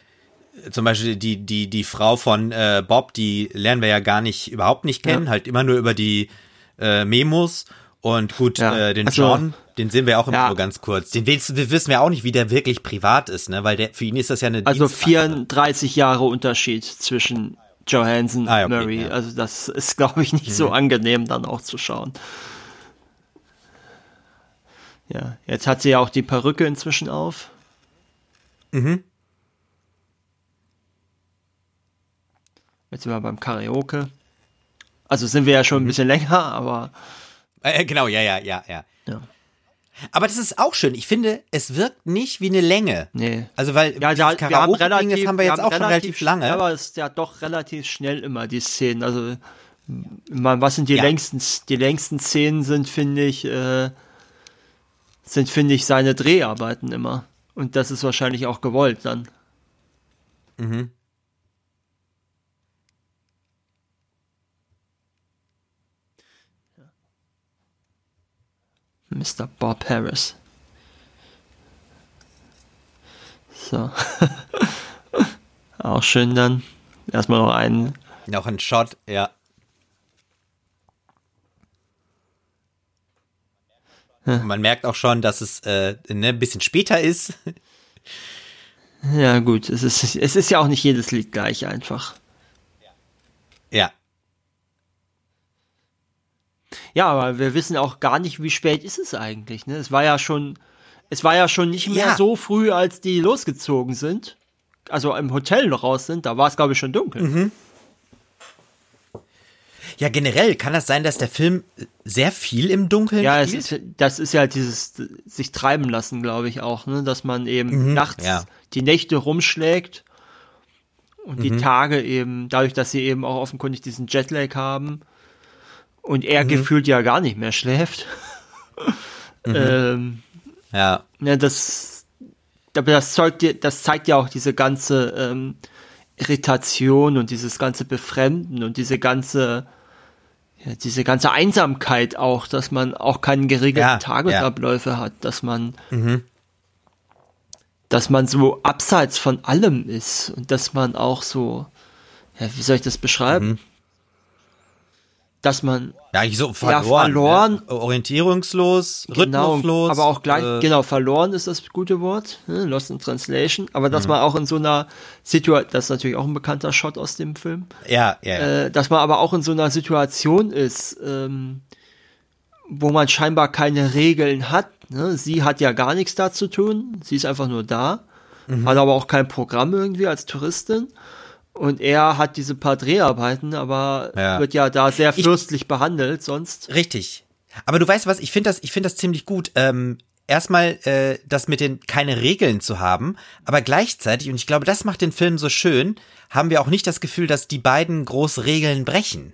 zum Beispiel die, die, die Frau von äh, Bob, die lernen wir ja gar nicht, überhaupt nicht kennen, ja. halt immer nur über die äh, Memos. Und gut, ja. äh, den also, John, den sehen wir auch immer ja. nur ganz kurz. Den wissen wir wissen ja auch nicht, wie der wirklich privat ist, ne? Weil der für ihn ist das ja eine. Also 34 Jahre Unterschied zwischen Johansson ah, okay, Murray. Ja. Also das ist, glaube ich, nicht mhm. so angenehm, dann auch zu schauen. Ja, jetzt hat sie ja auch die Perücke inzwischen auf. Mhm. Jetzt sind wir beim Karaoke. Also sind wir ja schon ein mhm. bisschen länger, aber. Äh, genau, ja, ja, ja, ja. Ja. Aber das ist auch schön. Ich finde, es wirkt nicht wie eine Länge. Nee. Also, weil ja, da, wir haben relativ, das haben wir jetzt wir auch schon relativ lange. Aber es ist ja doch relativ schnell immer, die Szenen. Also, was sind die ja. längsten, die längsten Szenen sind, finde ich, äh, sind, finde ich, seine Dreharbeiten immer. Und das ist wahrscheinlich auch gewollt dann. Mhm. Mr. Bob Harris. So. Auch schön dann. Erstmal noch einen. Noch ein Shot, ja. Man merkt auch schon, dass es äh, ne, ein bisschen später ist. Ja, gut, es ist, es ist ja auch nicht jedes Lied gleich einfach. Ja. Ja, aber wir wissen auch gar nicht, wie spät ist es eigentlich. Ne? Es war ja schon, es war ja schon nicht mehr ja. so früh, als die losgezogen sind. Also im Hotel noch raus sind. Da war es, glaube ich, schon dunkel. Mhm. Ja, generell kann das sein, dass der Film sehr viel im Dunkeln ja, spielt? Ja, das ist ja dieses sich treiben lassen, glaube ich auch, ne? dass man eben mhm, nachts ja. die Nächte rumschlägt und mhm. die Tage eben, dadurch, dass sie eben auch offenkundig diesen Jetlag haben, und er mhm. gefühlt ja gar nicht mehr schläft. Mhm. ähm, ja. ja. Das, das, zeigt, das zeigt ja auch diese ganze ähm, Irritation und dieses ganze Befremden und diese ganze ja, diese ganze Einsamkeit auch, dass man auch keine geregelten ja, Tagesabläufe ja. hat, dass man mhm. dass man so abseits von allem ist und dass man auch so ja, wie soll ich das beschreiben? Mhm dass man ja, ich so verloren, ja, verloren ja, orientierungslos, genau, rhythmuslos, aber auch gleich äh, genau verloren ist das gute Wort, ne, Lost in Translation, aber dass mhm. man auch in so einer Situation, das ist natürlich auch ein bekannter Shot aus dem Film, ja, ja, äh, dass man aber auch in so einer Situation ist, ähm, wo man scheinbar keine Regeln hat. Ne? Sie hat ja gar nichts da zu tun, sie ist einfach nur da, mhm. hat aber auch kein Programm irgendwie als Touristin und er hat diese paar Dreharbeiten, aber ja. wird ja da sehr fürstlich ich, behandelt sonst. Richtig. Aber du weißt was, ich finde das, ich finde das ziemlich gut. Ähm, erstmal äh, das mit den keine Regeln zu haben, aber gleichzeitig, und ich glaube, das macht den Film so schön, haben wir auch nicht das Gefühl, dass die beiden groß Regeln brechen.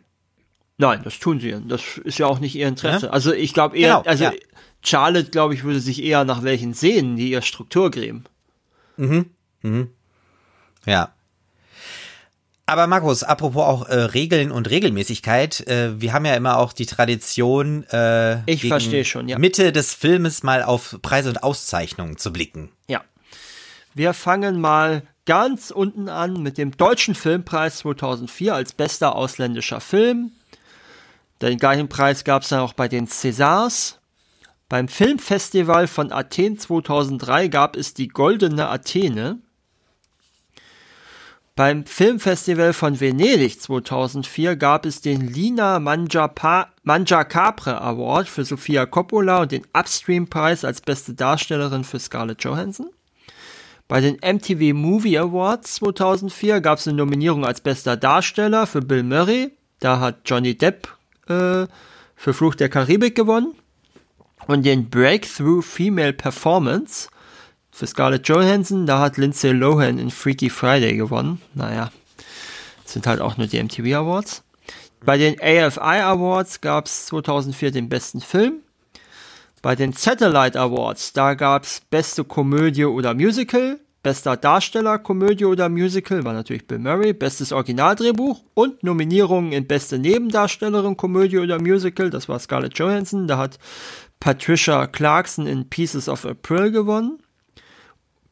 Nein, das tun sie. Das ist ja auch nicht ihr Interesse. Ja? Also ich glaube eher, genau, also ja. Charlotte, glaube ich, würde sich eher nach welchen sehen, die ihr Struktur geben. Mhm. Mhm. Ja. Aber Markus, apropos auch äh, Regeln und Regelmäßigkeit, äh, wir haben ja immer auch die Tradition, äh, ich verstehe schon, ja. Mitte des Filmes mal auf Preise und Auszeichnungen zu blicken. Ja. Wir fangen mal ganz unten an mit dem Deutschen Filmpreis 2004 als bester ausländischer Film. Den gleichen Preis gab es dann auch bei den Césars. Beim Filmfestival von Athen 2003 gab es die Goldene Athene. Beim Filmfestival von Venedig 2004 gab es den Lina Mangiacapre Award für Sofia Coppola und den Upstream-Preis als beste Darstellerin für Scarlett Johansson. Bei den MTV Movie Awards 2004 gab es eine Nominierung als bester Darsteller für Bill Murray. Da hat Johnny Depp äh, für Fluch der Karibik gewonnen. Und den Breakthrough Female Performance für Scarlett Johansson, da hat Lindsay Lohan in Freaky Friday gewonnen. Naja, sind halt auch nur die MTV Awards. Bei den AFI Awards gab es 2004 den besten Film. Bei den Satellite Awards, da gab es beste Komödie oder Musical, bester Darsteller Komödie oder Musical, war natürlich Bill Murray, bestes Originaldrehbuch und Nominierungen in beste Nebendarstellerin Komödie oder Musical, das war Scarlett Johansson, da hat Patricia Clarkson in Pieces of April gewonnen.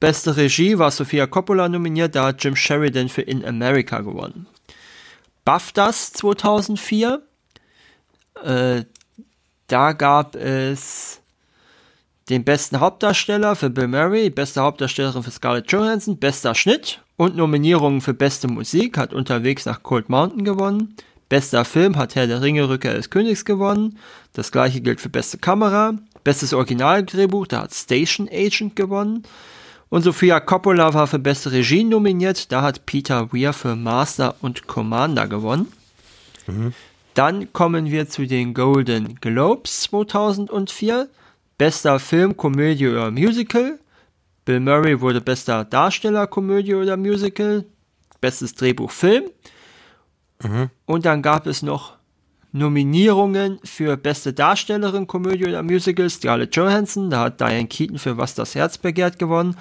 Beste Regie war Sofia Coppola nominiert, da hat Jim Sheridan für In America gewonnen. BAFTAs 2004, äh, da gab es den besten Hauptdarsteller für Bill Murray, beste Hauptdarstellerin für Scarlett Johansson, bester Schnitt und Nominierungen für beste Musik hat unterwegs nach Cold Mountain gewonnen. Bester Film hat Herr der Ringe Rückkehr des Königs gewonnen. Das gleiche gilt für beste Kamera. Bestes Originaldrehbuch, da hat Station Agent gewonnen. Und Sophia Coppola war für beste Regie nominiert. Da hat Peter Weir für Master und Commander gewonnen. Mhm. Dann kommen wir zu den Golden Globes 2004. Bester Film, Komödie oder Musical. Bill Murray wurde bester Darsteller, Komödie oder Musical. Bestes Drehbuch, Film. Mhm. Und dann gab es noch Nominierungen für beste Darstellerin, Komödie oder Musical, Scarlett Johansson, da hat Diane Keaton für Was das Herz begehrt gewonnen.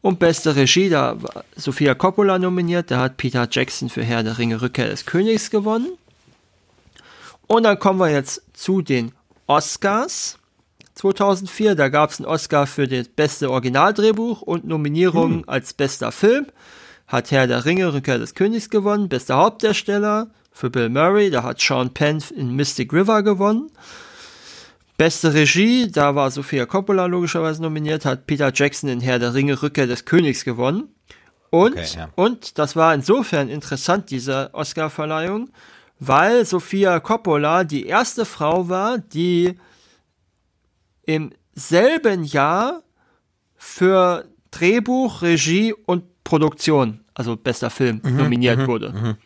Und beste Regie, da war Sophia Coppola nominiert, da hat Peter Jackson für Herr der Ringe Rückkehr des Königs gewonnen. Und dann kommen wir jetzt zu den Oscars 2004. Da gab es einen Oscar für das beste Originaldrehbuch und Nominierungen hm. als bester Film. Hat Herr der Ringe Rückkehr des Königs gewonnen. Bester Hauptdarsteller, für Bill Murray. Da hat Sean Penn in Mystic River gewonnen. Beste Regie, da war Sophia Coppola logischerweise nominiert, hat Peter Jackson in Herr der Ringe Rückkehr des Königs gewonnen. Und, okay, ja. und das war insofern interessant, diese Oscarverleihung, weil Sophia Coppola die erste Frau war, die im selben Jahr für Drehbuch, Regie und Produktion, also bester Film, mhm, nominiert mhm, wurde. Mhm.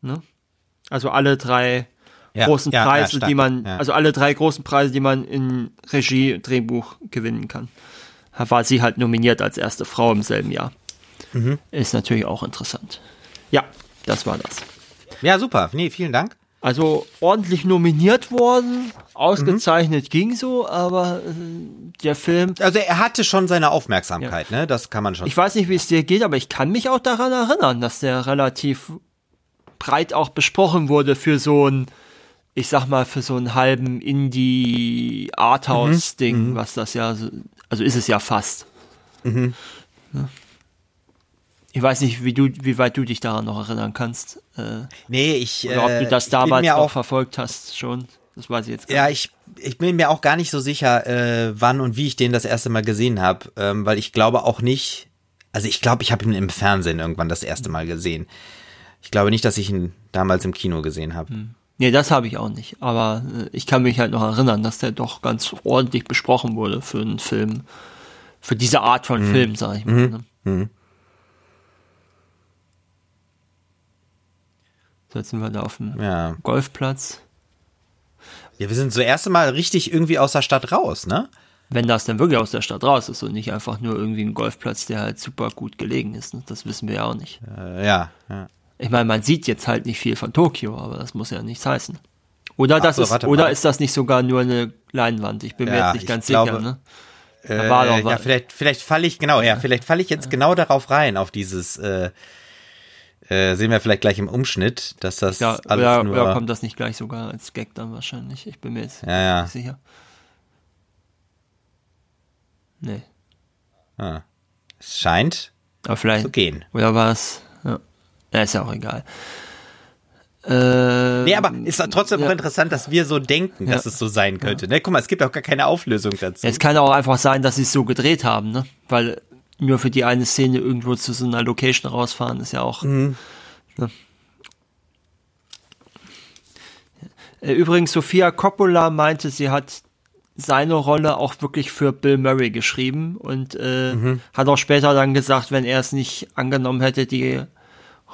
Ne? Also alle drei ja, großen ja, Preise, ja, die man, also alle drei großen Preise, die man in Regie, Drehbuch gewinnen kann. War sie halt nominiert als erste Frau im selben Jahr. Mhm. Ist natürlich auch interessant. Ja, das war das. Ja, super. Nee, vielen Dank. Also ordentlich nominiert worden, ausgezeichnet mhm. ging so, aber äh, der Film. Also er hatte schon seine Aufmerksamkeit, ja. ne? Das kann man schon. Ich weiß nicht, wie es dir geht, aber ich kann mich auch daran erinnern, dass der relativ breit auch besprochen wurde für so ein, ich sag mal, für so einen halben Indie-Arthouse-Ding, mhm. was das ja, also ist es ja fast. Mhm. Ich weiß nicht, wie du, wie weit du dich daran noch erinnern kannst. Äh, nee, ich. Oder ob du das äh, damals auch, auch verfolgt hast schon. Das weiß ich jetzt gar ja, nicht. Ja, ich, ich bin mir auch gar nicht so sicher, äh, wann und wie ich den das erste Mal gesehen habe, ähm, weil ich glaube auch nicht, also ich glaube, ich habe ihn im Fernsehen irgendwann das erste Mal gesehen. Ich glaube nicht, dass ich ihn damals im Kino gesehen habe. Hm. Nee, das habe ich auch nicht. Aber äh, ich kann mich halt noch erinnern, dass der doch ganz ordentlich besprochen wurde für einen Film, für diese Art von mhm. Film, sag ich mal. Mhm. Ne? Mhm. So, jetzt sind wir da auf dem ja. Golfplatz. Ja, wir sind so erste Mal richtig irgendwie aus der Stadt raus, ne? Wenn das denn wirklich aus der Stadt raus ist und nicht einfach nur irgendwie ein Golfplatz, der halt super gut gelegen ist. Ne? Das wissen wir ja auch nicht. Äh, ja, ja. Ich meine, man sieht jetzt halt nicht viel von Tokio, aber das muss ja nichts heißen. Oder, das so, ist, oder ist das nicht sogar nur eine Leinwand? Ich bin ja, mir jetzt nicht ganz sicher. Glaube, ne? Äh, war doch ja, vielleicht, vielleicht falle ich, genau, ja, vielleicht falle ich jetzt ja. genau darauf rein, auf dieses, äh, äh, sehen wir vielleicht gleich im Umschnitt, dass das ja, alles oder, nur... Oder kommt das nicht gleich sogar als Gag dann wahrscheinlich? Ich bin mir jetzt ja, ja. nicht sicher. Nee. Ah. Es scheint Aber vielleicht, zu gehen. Oder war es... Ja. ist ja auch egal. Äh, nee, aber ist trotzdem ja. auch interessant, dass wir so denken, dass ja. es so sein könnte. Ja. Ne? Guck mal, es gibt auch gar keine Auflösung dazu. es kann auch einfach sein, dass sie es so gedreht haben, ne? Weil nur für die eine Szene irgendwo zu so einer Location rausfahren, ist ja auch. Mhm. Ne? Äh, übrigens, Sophia Coppola meinte, sie hat seine Rolle auch wirklich für Bill Murray geschrieben und äh, mhm. hat auch später dann gesagt, wenn er es nicht angenommen hätte, die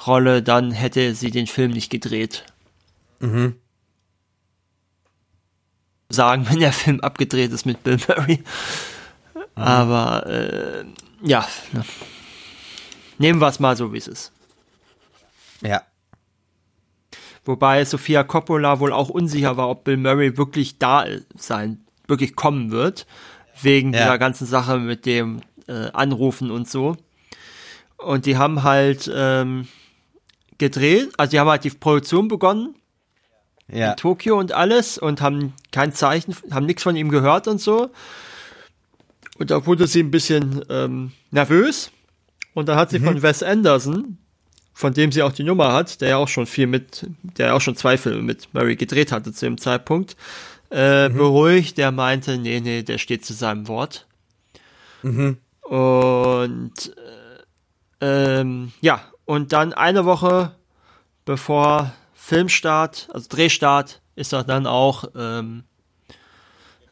Rolle, dann hätte sie den Film nicht gedreht. Mhm. Sagen, wenn der Film abgedreht ist mit Bill Murray. Mhm. Aber äh, ja, ne. nehmen wir es mal so, wie es ist. Ja. Wobei Sophia Coppola wohl auch unsicher war, ob Bill Murray wirklich da sein, wirklich kommen wird, wegen ja. dieser ganzen Sache mit dem äh, Anrufen und so. Und die haben halt ähm, gedreht, also die haben halt die Produktion begonnen ja. in Tokio und alles und haben kein Zeichen, haben nichts von ihm gehört und so. Und da wurde sie ein bisschen ähm, nervös. Und da hat sie mhm. von Wes Anderson, von dem sie auch die Nummer hat, der ja auch schon viel mit, der ja auch schon zwei Filme mit Mary gedreht hatte zu dem Zeitpunkt, äh, mhm. beruhigt. Der meinte, nee, nee, der steht zu seinem Wort. Mhm. Und äh, ähm, ja, und dann eine Woche bevor Filmstart, also Drehstart, ist er dann auch ähm,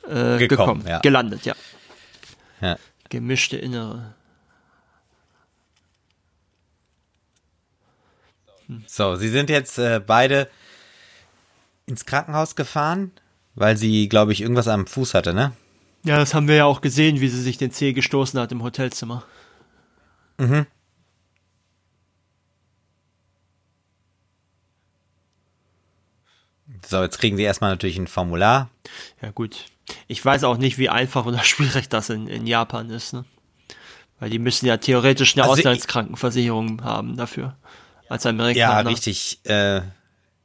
äh, gekommen, gekommen ja. gelandet, ja. ja. Gemischte Innere. Hm. So, Sie sind jetzt äh, beide ins Krankenhaus gefahren, weil sie, glaube ich, irgendwas am Fuß hatte, ne? Ja, das haben wir ja auch gesehen, wie sie sich den Zeh gestoßen hat im Hotelzimmer. Mhm. So, jetzt kriegen sie erstmal natürlich ein Formular. Ja, gut. Ich weiß auch nicht, wie einfach oder schwierig das in, in Japan ist, ne? Weil die müssen ja theoretisch eine also Auslandskrankenversicherung ich, haben dafür. Als Amerikaner. Ja, richtig. Äh,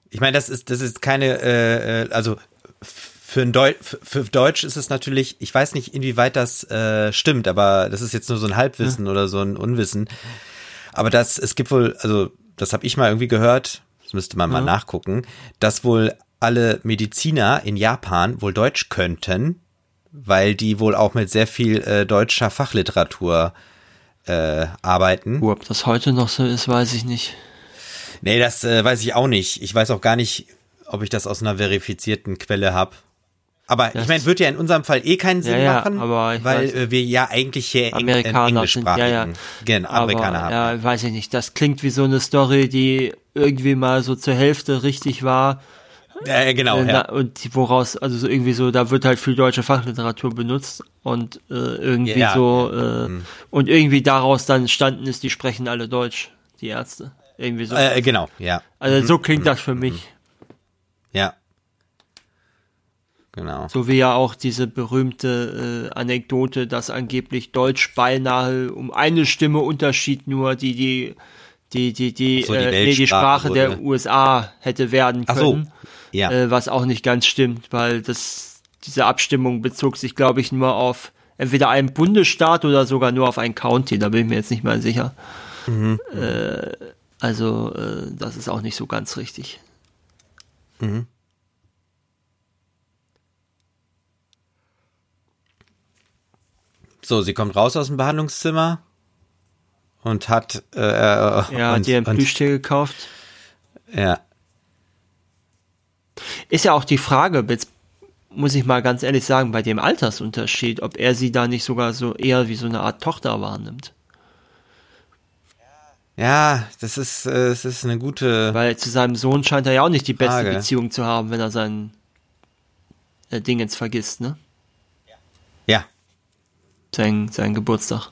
ich meine, das ist, das ist keine, äh, äh also für, ein Deu für Deutsch ist es natürlich, ich weiß nicht, inwieweit das äh, stimmt, aber das ist jetzt nur so ein Halbwissen hm. oder so ein Unwissen. Aber das, es gibt wohl, also das habe ich mal irgendwie gehört, das müsste man mal nachgucken, dass wohl alle Mediziner in Japan wohl Deutsch könnten, weil die wohl auch mit sehr viel äh, deutscher Fachliteratur äh, arbeiten. Ob das heute noch so ist, weiß ich nicht. Nee, das äh, weiß ich auch nicht. Ich weiß auch gar nicht, ob ich das aus einer verifizierten Quelle habe. Aber das ich meine, wird ja in unserem Fall eh keinen Sinn ja, machen, weil weiß, äh, wir ja eigentlich hier Amerikaner englischsprachigen ja, ja. Genau, Amerikaner haben. Ja, weiß ich nicht. Das klingt wie so eine Story, die irgendwie mal so zur Hälfte richtig war ja, genau. Äh, ja. Und woraus, also so irgendwie so, da wird halt viel deutsche Fachliteratur benutzt und äh, irgendwie ja, so, äh, mhm. und irgendwie daraus dann entstanden ist, die sprechen alle Deutsch, die Ärzte. Irgendwie so. Äh, genau, ja. Also so mhm. klingt das für mich. Mhm. Ja. Genau. So wie ja auch diese berühmte äh, Anekdote, dass angeblich Deutsch beinahe um eine Stimme Unterschied nur, die die die die die, so, die, äh, nee, die Sprache wurde. der USA hätte werden können. Ach so ja. Äh, was auch nicht ganz stimmt, weil das, diese Abstimmung bezog sich, glaube ich, nur auf entweder einen Bundesstaat oder sogar nur auf ein County, da bin ich mir jetzt nicht mal sicher. Mhm. Äh, also, äh, das ist auch nicht so ganz richtig. Mhm. So, sie kommt raus aus dem Behandlungszimmer und hat äh, ja, und, hat ihr ein Plüschtier gekauft. Ja, ist ja auch die Frage, jetzt muss ich mal ganz ehrlich sagen, bei dem Altersunterschied, ob er sie da nicht sogar so eher wie so eine Art Tochter wahrnimmt. Ja, das ist, äh, das ist eine gute. Weil zu seinem Sohn scheint er ja auch nicht die beste Frage. Beziehung zu haben, wenn er sein äh, Ding jetzt vergisst, ne? Ja. Sein, sein Geburtstag.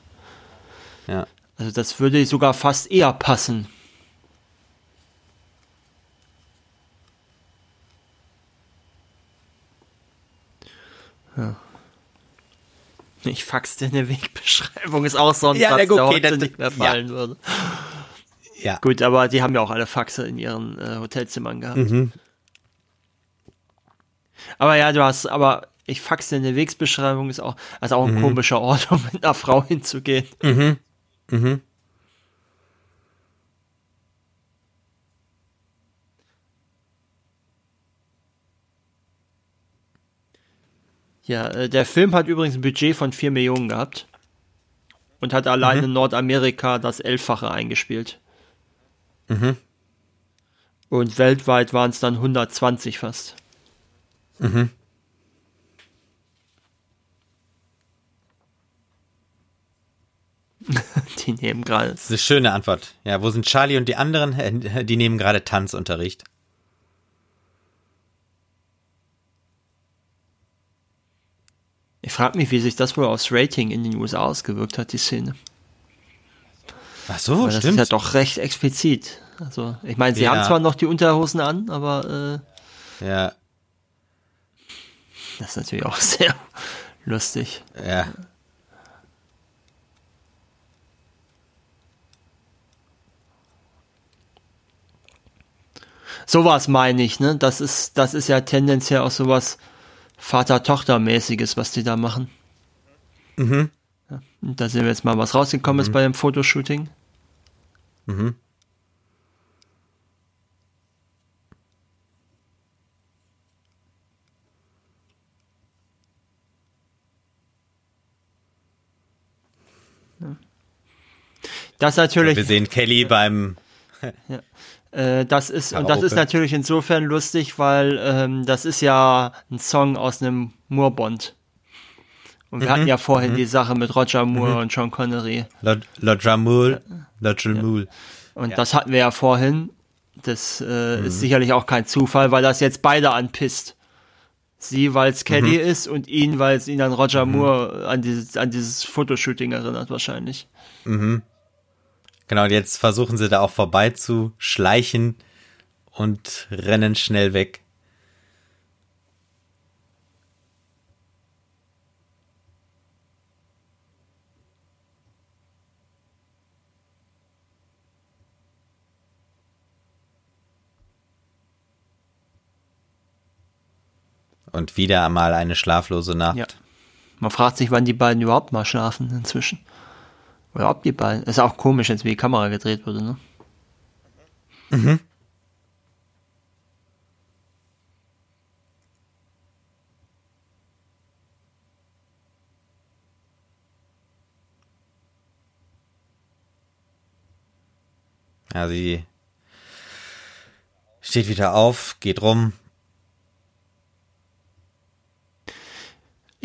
Ja. Also das würde sogar fast eher passen. Ja. Ich fax dir eine Wegbeschreibung, ist auch so ein ja, Satz, okay, der heute dann, nicht mehr fallen ja. würde. Ja. Gut, aber die haben ja auch alle Faxe in ihren äh, Hotelzimmern gehabt. Mhm. Aber ja, du hast, aber ich fax dir eine Wegsbeschreibung, ist auch, also auch ein Mhm. komischer Ort, um mit einer Frau hinzugehen. Mhm. Mhm. Ja, äh, der Film hat übrigens ein Budget von 4 Millionen gehabt. Und hat allein Mhm. in Nordamerika das Elffache eingespielt. Mhm. Und weltweit waren es dann 120 fast. Mhm. Die nehmen gerade. Das ist eine schöne Antwort. Ja, wo sind Charlie und die anderen? Äh, Die nehmen gerade Tanzunterricht. Ich frage mich, wie sich das wohl aufs Rating in den USA ausgewirkt hat, die Szene. Ach so, Weil das stimmt. ist ja doch recht explizit. Also, ich meine, sie Ja. haben zwar noch die Unterhosen an, aber äh, ja, das ist natürlich auch sehr lustig. ja. Sowas meine ich, ne? Das ist, das ist ja tendenziell auch sowas Vater-Tochter-mäßiges, was die da machen. Mhm. Ja, und da sehen wir jetzt mal, was rausgekommen ist bei dem Fotoshooting. Mhm. Das natürlich. Wir sehen Kelly beim. Äh, das ist und das ist natürlich insofern lustig, weil ähm, das ist ja ein Song aus einem Moore-Bond. Und wir hatten ja vorhin die Sache mit Roger Moore und Sean Connery. Lord Jamul. Lord Jamul. Und Ja. das hatten wir ja vorhin. Das äh, ist sicherlich auch kein Zufall, weil das jetzt beide anpisst. Sie, weil es Kelly ist und ihn, weil es ihn an Roger Moore, an dieses, an dieses Fotoshooting erinnert wahrscheinlich. Genau, und jetzt versuchen sie da auch vorbei zu schleichen und rennen schnell weg. Und wieder einmal eine schlaflose Nacht. Ja. Man fragt sich, wann die beiden überhaupt mal schlafen inzwischen. Beiden. Ist auch komisch, jetzt wie die Kamera gedreht wurde, ne? Ja, sie steht wieder auf, geht rum.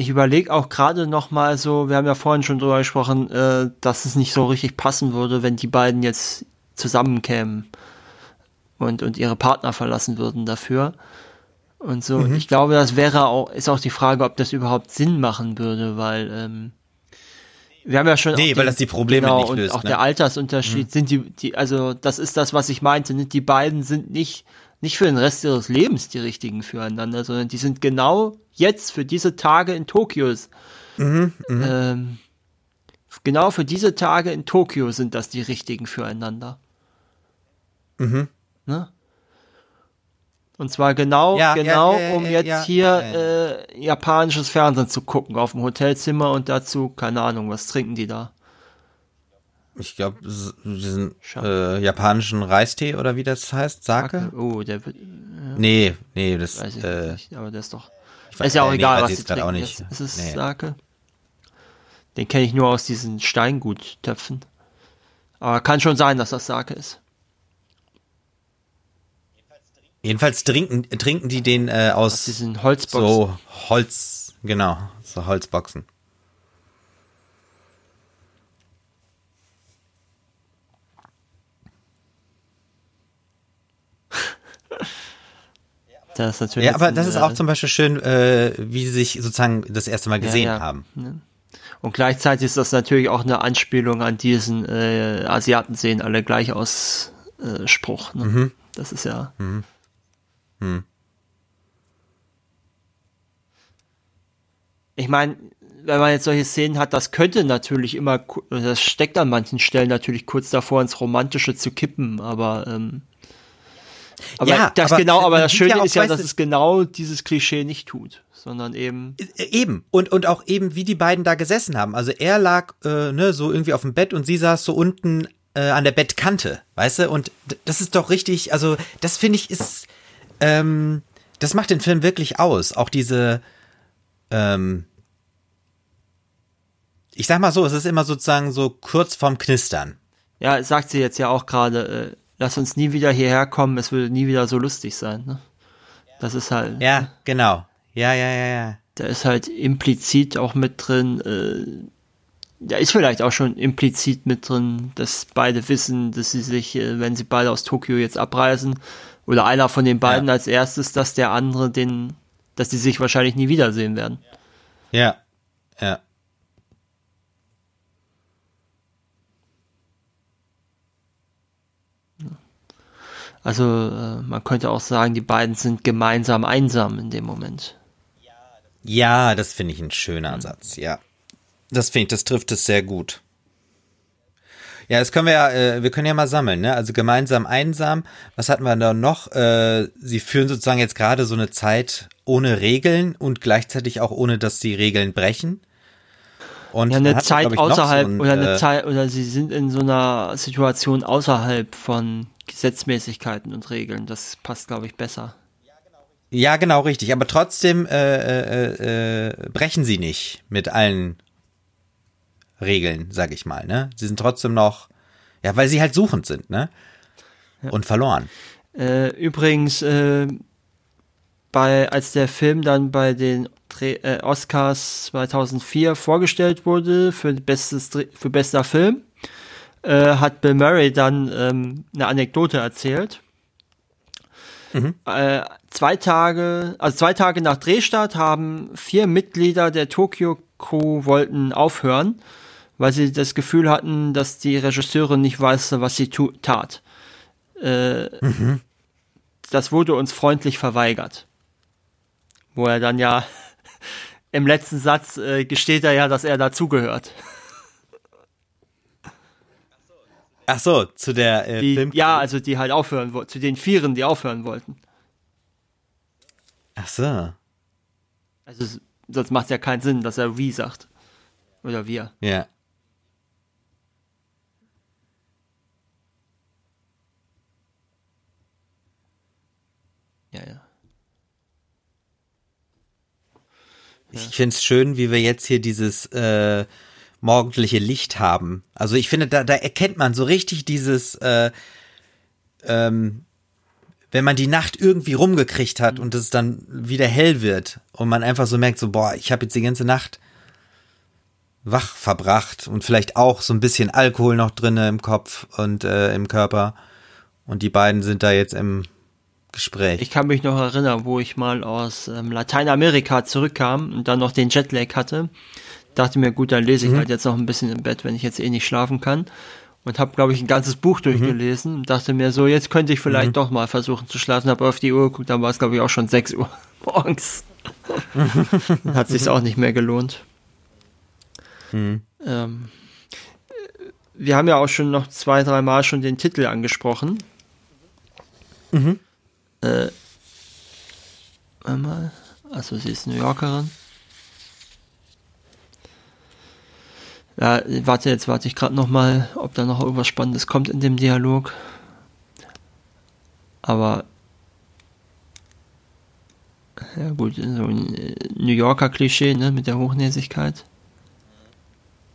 Ich überlege auch gerade noch mal so, wir haben ja vorhin schon drüber gesprochen, äh, dass es nicht so richtig passen würde, wenn die beiden jetzt zusammenkämen und, und ihre Partner verlassen würden dafür. Und so, Mhm. ich glaube, das wäre auch, ist auch die Frage, ob das überhaupt Sinn machen würde, weil ähm, wir haben ja schon Nee, auch weil das die Probleme genau, nicht und löst, auch ne? der Altersunterschied sind die, die, also das ist das, was ich meinte, ne? die beiden sind nicht nicht für den Rest ihres Lebens die richtigen füreinander, sondern die sind genau jetzt für diese Tage in Tokio. Ähm, genau für diese Tage in Tokio sind das die richtigen füreinander. Mhm. Ne? Und zwar genau, Ja, genau, ja, ja, um jetzt hier. Äh, japanisches Fernsehen zu gucken auf dem Hotelzimmer und dazu, keine Ahnung, was trinken die da? Ich glaube, diesen äh, japanischen Reistee oder wie das heißt, Sake? Oh, der wird, Nee, nee, das weiß ich äh, nicht, aber der ist doch. ich weiß- ist ja auch äh, nee, egal, weiß was sie trinken. auch nicht. Ist, ist es Nee. Sake? Den kenne ich nur aus diesen Steinguttöpfen. Aber kann schon sein, dass das Sake ist. Jedenfalls trinken, trinken die den äh, aus, Aus diesen Holzboxen. so Holz, genau, so Holzboxen. Das ist natürlich Ja, aber das ist äh, auch zum Beispiel schön, äh, wie sie sich sozusagen das erste Mal gesehen ja. haben. Und gleichzeitig ist das natürlich auch eine Anspielung an diesen äh, Asiaten sehen alle gleich aus äh, Spruch. Ne? Mhm. Das ist ja. Ich meine, wenn man jetzt solche Szenen hat, das könnte natürlich immer, das steckt an manchen Stellen natürlich kurz davor, ins Romantische zu kippen, aber ähm, aber ja, das aber, genau, aber das Schöne ja ist ja, dass es genau dieses Klischee nicht tut, sondern eben äh, eben und und auch eben wie die beiden da gesessen haben. Also er lag äh, ne so irgendwie auf dem Bett und sie saß so unten äh, an der Bettkante, weißt du? Und das ist doch richtig. Also das finde ich ist ähm, das macht den Film wirklich aus. Auch diese ähm, ich sag mal so, es ist immer sozusagen so kurz vorm Knistern. Ja, sagt sie jetzt ja auch gerade, äh, lass uns nie wieder hierher kommen, es würde nie wieder so lustig sein. Ne? Das ist halt. Ja, ne? genau. Ja, ja, ja, ja. Da ist halt implizit auch mit drin, äh, da ist vielleicht auch schon implizit mit drin, dass beide wissen, dass sie sich, äh, wenn sie beide aus Tokio jetzt abreisen, oder einer von den beiden ja. als erstes, dass der andere den, dass die sich wahrscheinlich nie wiedersehen werden. Ja, ja. Also äh, man könnte auch sagen, die beiden sind gemeinsam einsam in dem Moment. Ja, das finde ich ein schöner Satz, ja. Das finde ich, das trifft es sehr gut. Ja, das können wir ja, äh, wir können ja mal sammeln, ne? Also gemeinsam einsam. Was hatten wir da noch? Äh, sie führen sozusagen jetzt gerade so eine Zeit ohne Regeln und gleichzeitig auch ohne, dass die Regeln brechen. Und ja, eine Zeit man, ich, außerhalb so ein, oder eine äh, Zeit oder sie sind in so einer Situation außerhalb von Gesetzmäßigkeiten und Regeln. Das passt, glaube ich, besser. Ja, genau, richtig. Aber trotzdem äh, äh, äh, brechen sie nicht mit allen Regeln, sag ich mal. Ne? Sie sind trotzdem noch, ja, weil sie halt suchend sind, ne? Ja. Und verloren. Äh, übrigens, äh, bei, als der Film dann bei den äh, Oscars 2004 vorgestellt wurde für bestes für bester Film, äh, hat Bill Murray dann ähm, eine Anekdote erzählt. Mhm. Äh, zwei Tage, also zwei Tage nach Drehstart haben vier Mitglieder der Tokyo Crew wollten aufhören, weil sie das Gefühl hatten, dass die Regisseurin nicht weiß, was sie tat. Äh, mhm. Das wurde uns freundlich verweigert. Wo er dann ja im letzten Satz äh, gesteht er ja, dass er dazugehört. Ach so, zu der äh, die, Ja, also die halt aufhören wollten, zu den Vieren, die aufhören wollten. Ach so. Also sonst macht es ja keinen Sinn, dass er wie sagt. Oder wir. Ja. Ja, ja. Ich finde es schön, wie wir jetzt hier dieses äh, morgendliche Licht haben. Also ich finde, da, da erkennt man so richtig dieses, äh, ähm, wenn man die Nacht irgendwie rumgekriegt hat und es dann wieder hell wird und man einfach so merkt, so, boah, ich habe jetzt die ganze Nacht wach verbracht und vielleicht auch so ein bisschen Alkohol noch drinne im Kopf und äh, im Körper. Und die beiden sind da jetzt im Gespräch. Ich kann mich noch erinnern, wo ich mal aus ähm, Lateinamerika zurückkam und dann noch den Jetlag hatte. Dachte mir, gut, dann lese ich mhm. halt jetzt noch ein bisschen im Bett, wenn ich jetzt eh nicht schlafen kann. Und habe, glaube ich, ein ganzes Buch mhm. durchgelesen und dachte mir so, jetzt könnte ich vielleicht mhm. doch mal versuchen zu schlafen. Habe auf die Uhr geguckt, dann war es, glaube ich, auch schon 6 Uhr morgens. Hat sich auch nicht mehr gelohnt. Mhm. Ähm, wir haben ja auch schon noch zwei, drei Mal schon den Titel angesprochen. Mhm. Äh, einmal. Also sie ist New Yorkerin. Ja, warte, jetzt warte ich gerade noch mal, ob da noch irgendwas Spannendes kommt in dem Dialog. Aber ja gut, so ein äh, New Yorker Klischee, ne, mit der Hochnäsigkeit.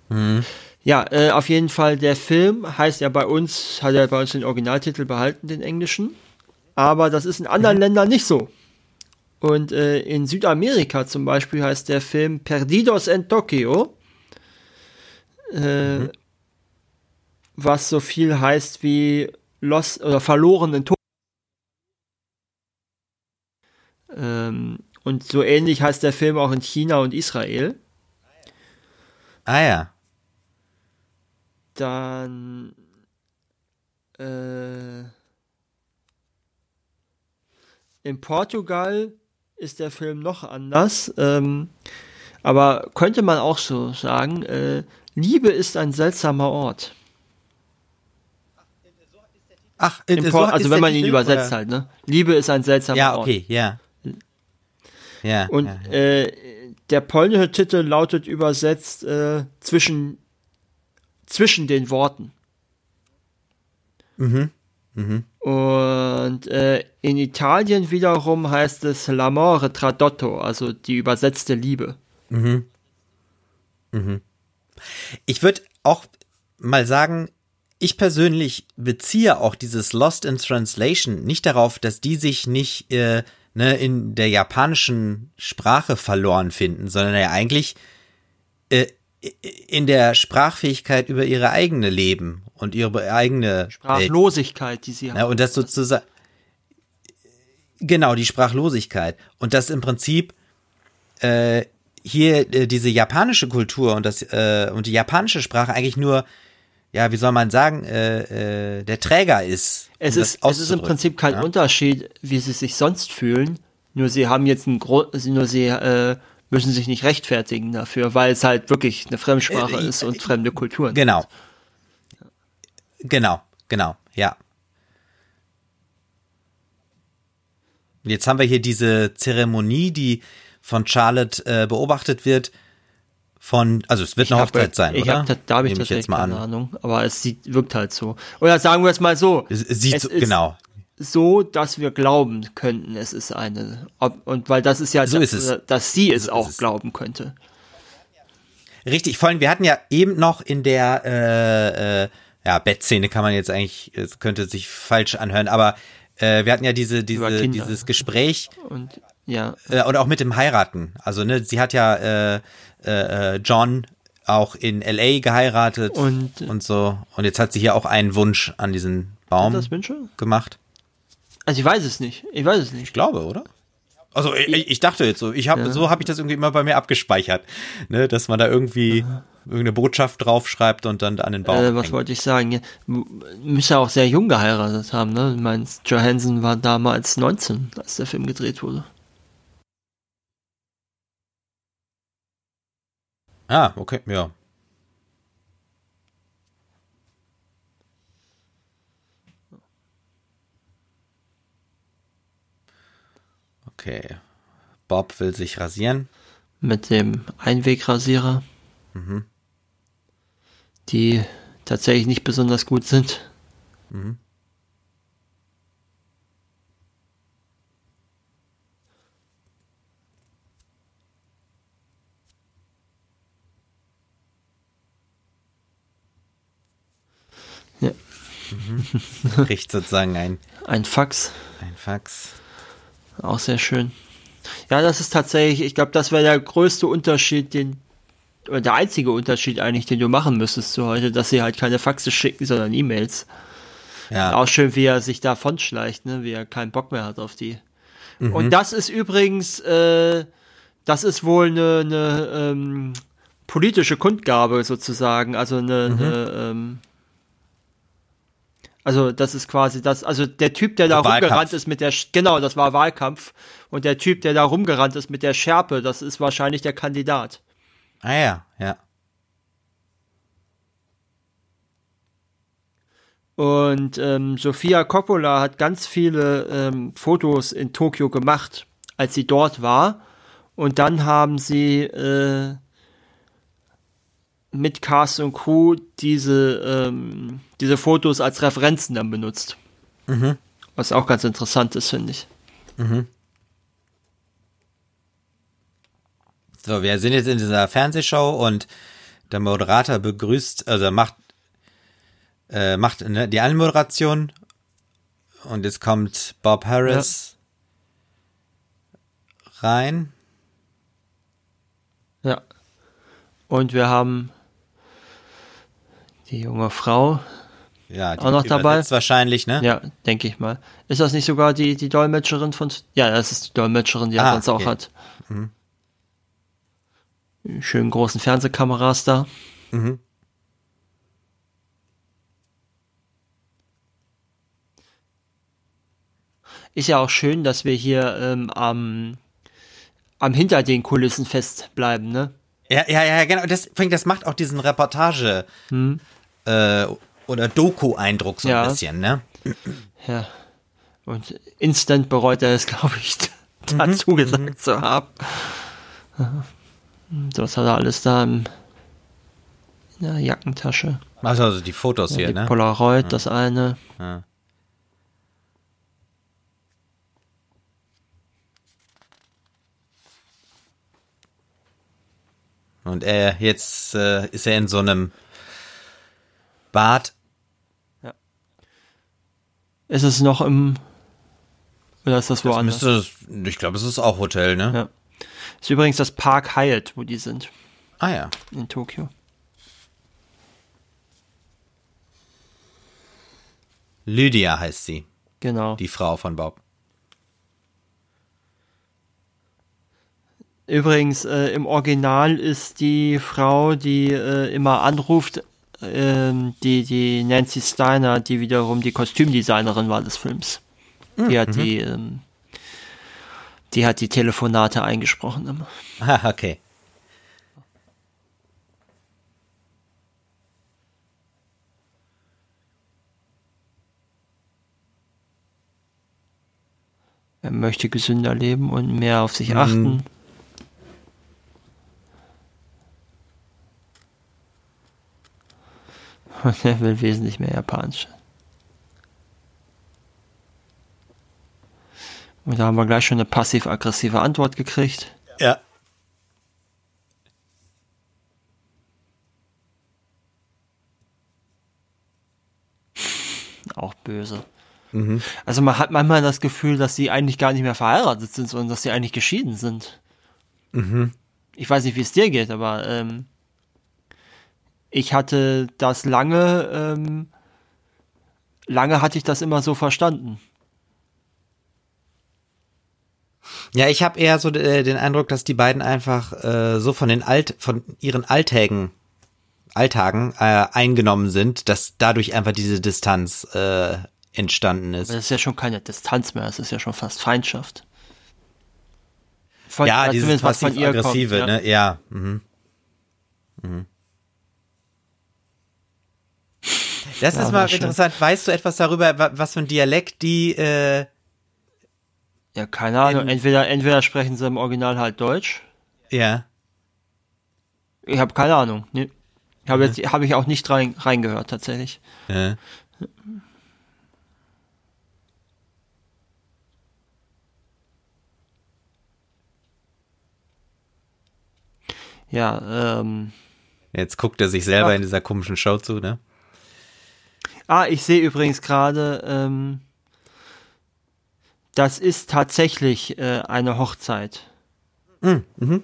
Mhm. Ja, äh, auf jeden Fall, der Film heißt ja bei uns, hat ja bei uns den Originaltitel behalten, den englischen aber das ist in anderen mhm. Ländern nicht so. Und äh, in Südamerika zum Beispiel heißt der Film Perdidos en Tokio, äh, mhm. was so viel heißt wie Los oder verloren in Tokio. Ähm, und so ähnlich heißt der Film auch in China und Israel. Ah ja. Dann äh, in Portugal ist der Film noch anders. Ähm, Aber könnte man auch so sagen, äh, Liebe ist ein seltsamer Ort. Ach, Im so also wenn man ihn Titel, übersetzt oder? halt, ne? Liebe ist ein seltsamer Ja, Ort. okay, ja. Ja. Und ja, ja. äh, der polnische Titel lautet übersetzt äh, zwischen zwischen den Worten. Mhm. Und äh, in Italien wiederum heißt es L'amore tradotto, also die übersetzte Liebe. Ich würde auch mal sagen, ich persönlich beziehe auch dieses Lost in Translation nicht darauf, dass die sich nicht äh, ne, in der japanischen Sprache verloren finden, sondern ja eigentlich äh, in der Sprachfähigkeit über ihre eigene Leben und ihre eigene Welt. Sprachlosigkeit, die sie Ja, haben. und das sozusagen, genau, die Sprachlosigkeit. Und das im Prinzip äh, hier äh, diese japanische Kultur und das äh, und die japanische Sprache eigentlich nur, ja, wie soll man sagen, äh, äh, der Träger ist. Es um ist, das es ist im. Prinzip kein ja? Unterschied, wie sie sich sonst fühlen. Nur sie haben jetzt ein Gro nur sie äh, müssen sich nicht rechtfertigen dafür, weil es halt wirklich eine Fremdsprache Äh, ist und fremde Kulturen. Genau. Genau, genau, ja. Jetzt haben wir hier diese Zeremonie, die von Charlotte äh, beobachtet wird. Von, also es wird eine hab- Hochzeit sein, ich oder? Hab, da, da habe ich ich jetzt mal keine an. Ahnung, aber es sieht, wirkt halt so. Oder sagen wir es mal so. Es, es sieht Es so, ist- genau. so, dass wir glauben könnten, es ist eine. Ob, und weil das ist ja, So dass, ist es. dass sie es So auch glauben könnte. Richtig, vor allem, wir hatten ja eben noch in der äh, äh, ja, Bettszene kann man jetzt eigentlich, es könnte sich falsch anhören, aber äh, wir hatten ja diese, diese, dieses Gespräch Und ja, äh, und auch mit dem Heiraten. Also, ne, sie hat ja äh, äh, äh, John auch in LA geheiratet Und- und so. Und jetzt hat sie hier auch einen Wunsch an diesen Baum das Wünsche? gemacht. Also ich weiß es nicht. Ich weiß es Ich nicht. glaube, oder? Also ich, ich dachte jetzt so, ich habe Ja. so habe ich das irgendwie immer bei mir abgespeichert, ne, dass man da irgendwie irgendeine Botschaft draufschreibt und dann an den Baum Äh, was hängt. wollte ich sagen? Ja, müsste ja auch sehr jung geheiratet haben, ne? Ich meine, Johansson war damals 19, als der Film gedreht wurde. Ah, okay, ja. Okay. Bob will sich rasieren. Mit dem Einwegrasierer. Die tatsächlich nicht besonders gut sind. Ja, Kriegt sozusagen ein, ein Fax. ein Fax. Auch sehr schön. Ja, das ist tatsächlich, ich glaube, das wäre der größte Unterschied, den, oder der einzige Unterschied eigentlich, den du machen müsstest zu heute, dass sie halt keine Faxe schicken, sondern E-Mails. Ja. Auch schön, wie er sich davon schleicht, ne? wie er keinen Bock mehr hat auf die. Mhm. Und das ist übrigens, äh, das ist wohl eine, eine ähm, politische Kundgabe sozusagen, also eine, Mhm. eine ähm, also das ist quasi das, also der Typ, der da Wahlkampf. rumgerannt ist mit der, genau, das war Wahlkampf und der Typ, der da rumgerannt ist mit der Schärpe, das ist wahrscheinlich der Kandidat. Ah ja, ja. Und ähm, Sofia Coppola hat ganz viele ähm, Fotos in Tokio gemacht, als sie dort war. Und dann haben sie äh, mit Cast und Crew diese, ähm, diese Fotos als Referenzen dann benutzt. Was auch ganz interessant ist, finde ich. So, wir sind jetzt in dieser Fernsehshow und der Moderator begrüßt, also macht, äh, macht ne, die Anmoderation und jetzt kommt Bob Harris rein. Ja. Und wir haben die junge Frau, Ja, die Auch noch dabei? wahrscheinlich, ne? Ja, denke ich mal. Ist das nicht sogar die, die Dolmetscherin von. Ja, das ist die Dolmetscherin, die er Ah, auch okay. hat. Schönen großen Fernsehkameras da. Mhm. Ist ja auch schön, dass wir hier ähm, am, am hinter den Kulissen festbleiben, ne? Ja, ja, ja, genau. Das, das macht auch diesen Reportage hm. Äh, oder Doku-Eindruck so ja. ein bisschen, ne? Ja. Und instant bereut er es, glaube ich, dazu mhm. gesagt mhm. zu haben. Das hat er alles da im, in der Jackentasche. Also, also die Fotos ja, hier, die ne? Polaroid, ja. das eine. Ja. Und er jetzt äh, ist er in so einem Bad. Ja. Ist es noch im oder ist das woanders? Das müsste, ich glaube, es ist auch Hotel, ne? Ja. Ist übrigens das Park Hyatt, wo die sind. Ah ja. In Tokio. Lydia heißt sie. Genau. Die Frau von Bob. Übrigens, äh, im Original ist die Frau, die äh, immer anruft, äh, die, die Nancy Steiner, die wiederum die Kostümdesignerin war des Films. Mhm. Die hat mhm. die, ähm, die hat die Telefonate eingesprochen immer. Ah, okay. Er möchte gesünder leben und mehr auf sich mhm. Und er will wesentlich mehr Japanisch. Und da haben wir gleich schon eine passiv-aggressive Antwort gekriegt. Ja. Auch böse. Mhm. Also man hat manchmal das Gefühl, dass sie eigentlich gar nicht mehr verheiratet sind, sondern dass sie eigentlich geschieden sind. Mhm. Ich weiß nicht, wie es dir geht, aber ähm, ich hatte das lange, ähm, lange hatte ich das immer so verstanden. Ja, ich habe eher so äh, den Eindruck, dass die beiden einfach äh, so von den Alt, von ihren Alltägen, Alltagen äh, eingenommen sind, dass dadurch einfach diese Distanz äh, entstanden ist. Das ist ja schon keine Distanz mehr, es ist ja schon fast Feindschaft. Von, ja, dieses passiv-aggressive, ja. ne? Ja. Mhm. Mhm. Das ja, ist mal interessant. Schön. Weißt du etwas darüber, was für ein Dialekt die äh, ja, keine Ahnung. Entweder, entweder sprechen sie im Original halt Deutsch. Ja. Ich habe keine Ahnung. Nee. Habe jetzt habe ich auch nicht rein, reingehört tatsächlich. Ja. Ja, ähm. Jetzt guckt er sich selber Ach. in dieser komischen Show zu, ne? Ah, ich sehe übrigens gerade, ähm, das ist tatsächlich äh, eine Hochzeit. Hm, mhm.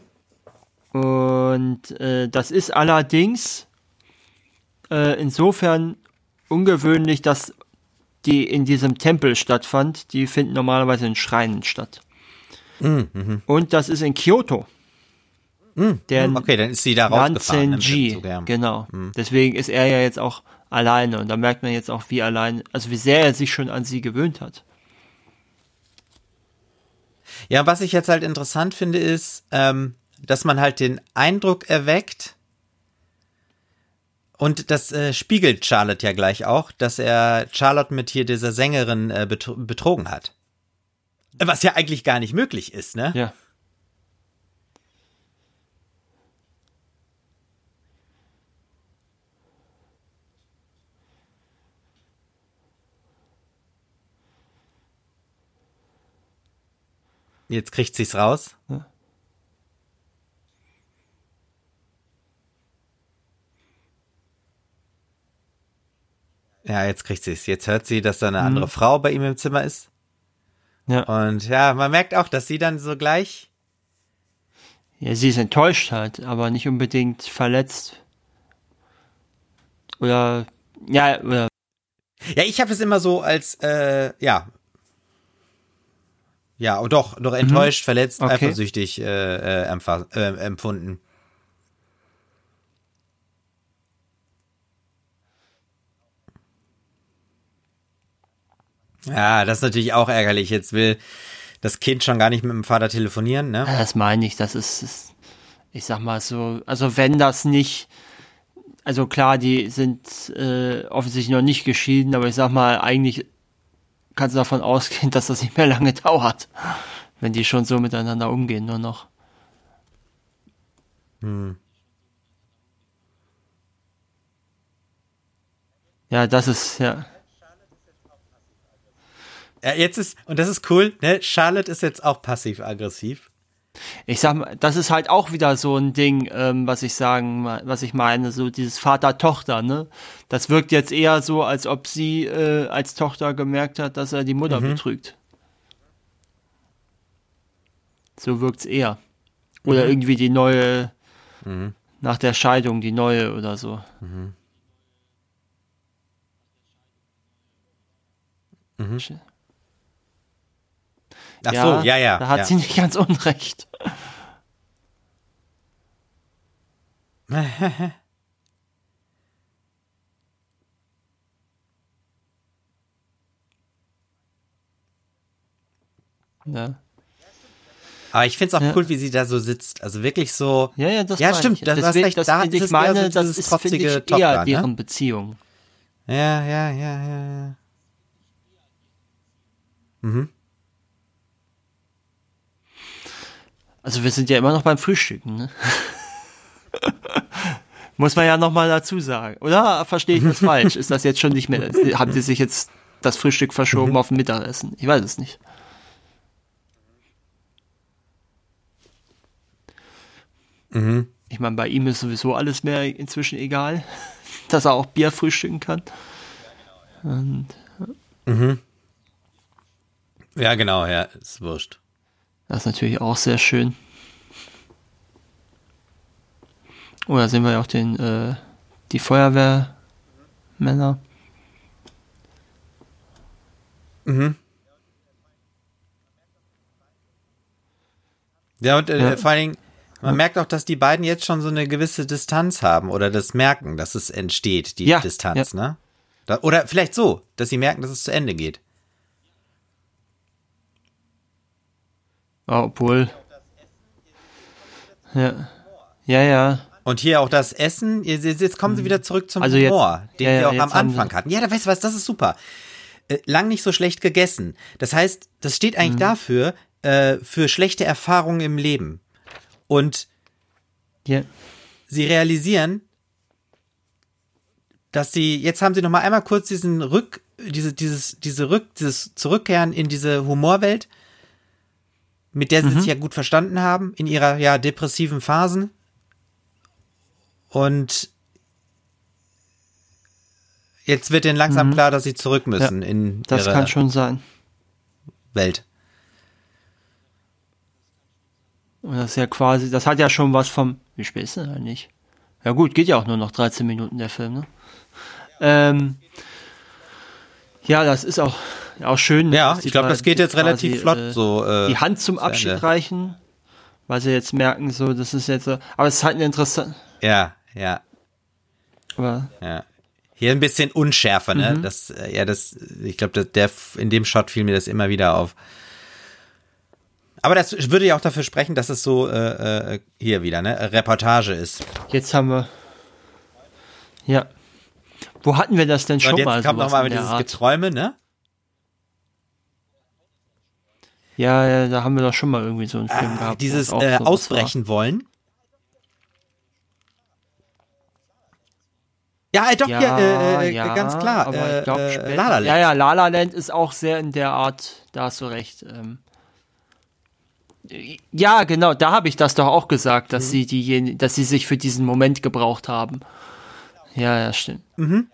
Und äh, das ist allerdings äh, insofern ungewöhnlich, dass die in diesem Tempel stattfand. Die finden normalerweise in Schreinen statt. Mhm. mhm. Und das ist in Kyoto. Mhm. Der okay, dann ist sie da rausgefahren. Nanzenji, genau. Mhm. Deswegen ist er ja jetzt auch alleine. Und da merkt man jetzt auch, wie allein, also wie sehr er sich schon an sie gewöhnt hat. Ja, was ich jetzt halt interessant finde, ist, ähm, dass man halt den Eindruck erweckt, und das äh, spiegelt Charlotte ja gleich auch, dass er Charlotte mit hier dieser Sängerin äh, betro betrogen hat. Was ja eigentlich gar nicht möglich ist, ne? Ja. Jetzt kriegt sie's raus. Ja. Ja, jetzt kriegt sie es. Jetzt hört sie, dass da eine mhm. andere Frau bei ihm im Zimmer ist. Ja. Und ja, man merkt auch, dass sie dann so gleich. Ja, sie ist enttäuscht halt, aber nicht unbedingt verletzt. Oder ja, oder. Ja, ich habe es immer so als äh, ja ja, oh, doch, doch enttäuscht, mhm. verletzt, okay. eifersüchtig äh, äh, äh, empfunden. Ja, das ist natürlich auch ärgerlich. Jetzt will das Kind schon gar nicht mit dem Vater telefonieren, ne? Das meine ich, das ist, ist, ich sag mal so, also wenn das nicht, also klar, die sind äh, offensichtlich noch nicht geschieden, aber ich sag mal, eigentlich kannst du davon ausgehen, dass das nicht mehr lange dauert, wenn die schon so miteinander umgehen, nur noch. Hm. Ja, das ist, ja. Ja, jetzt ist, und das ist cool, ne? Charlotte ist jetzt auch passiv-aggressiv. Ich sag mal, das ist halt auch wieder so ein Ding, ähm, was ich sagen, was ich meine, so dieses Vater-Tochter, ne? Das wirkt jetzt eher so, als ob sie äh, als Tochter gemerkt hat, dass er die Mutter mhm. betrügt. So wirkt's eher. Oder mhm. irgendwie die neue, mhm. nach der Scheidung die neue oder so. Mhm. Ach ja, so, ja, ja. Da hat ja. sie nicht ganz unrecht. ja. Aber ich finde es auch ja. cool, wie sie da so sitzt. Also wirklich so. Ja, ja, das Ja, stimmt. Das, das, recht, das, da ich meine, so das ist finde ich eher Tochter, deren ne? Beziehung. Ja, ja, ja, ja, ja. Mhm. Also wir sind ja immer noch beim Frühstücken, ne? Muss man ja nochmal dazu sagen. Oder verstehe ich das falsch? Ist das jetzt schon nicht mehr? Haben Sie sich jetzt das Frühstück verschoben mhm. auf ein Mittagessen? Ich weiß es nicht. Mhm. Ich meine, bei ihm ist sowieso alles mehr inzwischen egal, dass er auch Bier frühstücken kann. Und, mhm. Ja, genau, ja, ist wurscht. Das ist natürlich auch sehr schön. Oh, da sehen wir ja auch den, äh, die Feuerwehrmänner. Mhm. Ja, und äh, ja. vor allen Dingen, man merkt auch, dass die beiden jetzt schon so eine gewisse Distanz haben oder das merken, dass es entsteht, die ja, Distanz, ja. ne? Da, oder vielleicht so, dass sie merken, dass es zu Ende geht. Obwohl. Ja. Ja, ja. Und hier auch das Essen. Jetzt kommen sie mhm. wieder zurück zum also Humor, jetzt, den ja, wir auch am Anfang hatten. Ja, da weißt du was, das ist super. Äh, lang nicht so schlecht gegessen. Das heißt, das steht eigentlich mhm. dafür, äh, für schlechte Erfahrungen im Leben. Und ja. sie realisieren, dass sie, jetzt haben sie noch mal einmal kurz diesen Rück, diese, dieses, diese Rück, dieses Zurückkehren in diese Humorwelt mit der sie mhm. sich ja gut verstanden haben in ihrer ja depressiven Phasen. Und jetzt wird ihnen langsam mhm. klar, dass sie zurück müssen ja, in das ihre kann schon sein. Welt. Und das ist ja quasi, das hat ja schon was vom, wie spät ist das eigentlich? Ja gut, geht ja auch nur noch 13 Minuten der Film, ne? Ähm, ja, das ist auch auch schön. Ja, ich glaube, das geht jetzt relativ flott. Äh, so äh, die Hand zum Abschied Ende. reichen, weil sie jetzt merken, so, das ist jetzt so. Aber es ist halt ein interessant. Ja, ja. Aber ja. Hier ein bisschen unschärfer, ne? Mhm. Das, äh, ja, das, ich glaube, der, in dem Shot fiel mir das immer wieder auf. Aber das würde ja auch dafür sprechen, dass es so äh, äh, hier wieder, ne, Reportage ist. Jetzt haben wir. Ja. Wo hatten wir das denn schon Und jetzt mal? Jetzt kommt nochmal mit dieses Art? Geträume, ne? Ja, ja, da haben wir doch schon mal irgendwie so einen Film ah, gehabt. Dieses äh, Ausbrechen war. wollen. Ja, äh, doch, ja, ja, äh, äh ja ganz klar. Aber ich glaub, äh, La La Land. Ja, ja, La La Land ist auch sehr in der Art, da hast du recht. Ähm, ja, genau, da habe ich das doch auch gesagt, dass mhm. sie die, dass sie sich für diesen Moment gebraucht haben. Ja, ja, stimmt. Mhm.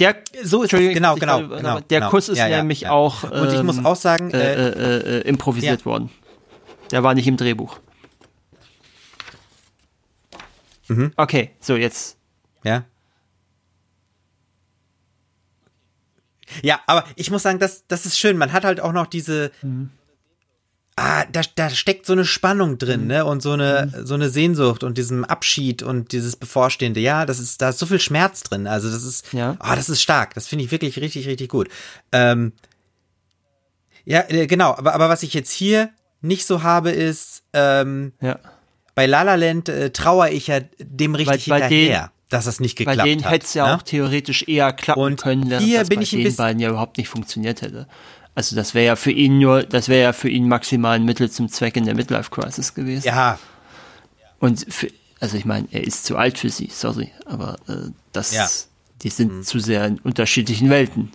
Der, so ist genau, genau, genau. Der genau. Kuss ist ja, ja, nämlich ja. auch. Ähm, Und ich muss ähm, auch sagen, äh, äh, äh, äh improvisiert worden. Der war nicht im Drehbuch. Mhm. Okay, so jetzt. Ja. Ja, aber ich muss sagen, das, das ist schön. Man hat halt auch noch diese, mhm ah, da, da steckt so eine Spannung drin, mhm. ne? Und so eine, mhm. so eine Sehnsucht und diesem Abschied und dieses Bevorstehende. Ja, das ist, da ist so viel Schmerz drin. Also das ist, ja. ah, das ist stark. Das finde ich wirklich richtig, richtig gut. Ähm, Ja, äh, genau, aber, aber was ich jetzt hier nicht so habe, ist, ähm, Ja. bei La La Land äh, trauere ich ja dem richtig bei hinterher, dass das nicht geklappt Bei denen hat. hätte es ja ne? auch theoretisch eher klappen Und können, während hier das bin bei ich ein den bisschen- beiden ja überhaupt nicht funktioniert hätte. Also das wäre ja für ihn nur, das wäre ja für ihn maximal ein Mittel zum Zweck in der Midlife Crisis gewesen. Ja, Und für, also ich meine, er ist zu alt für sie, sorry, aber äh, das, Ja. die sind zu sehr in unterschiedlichen Welten.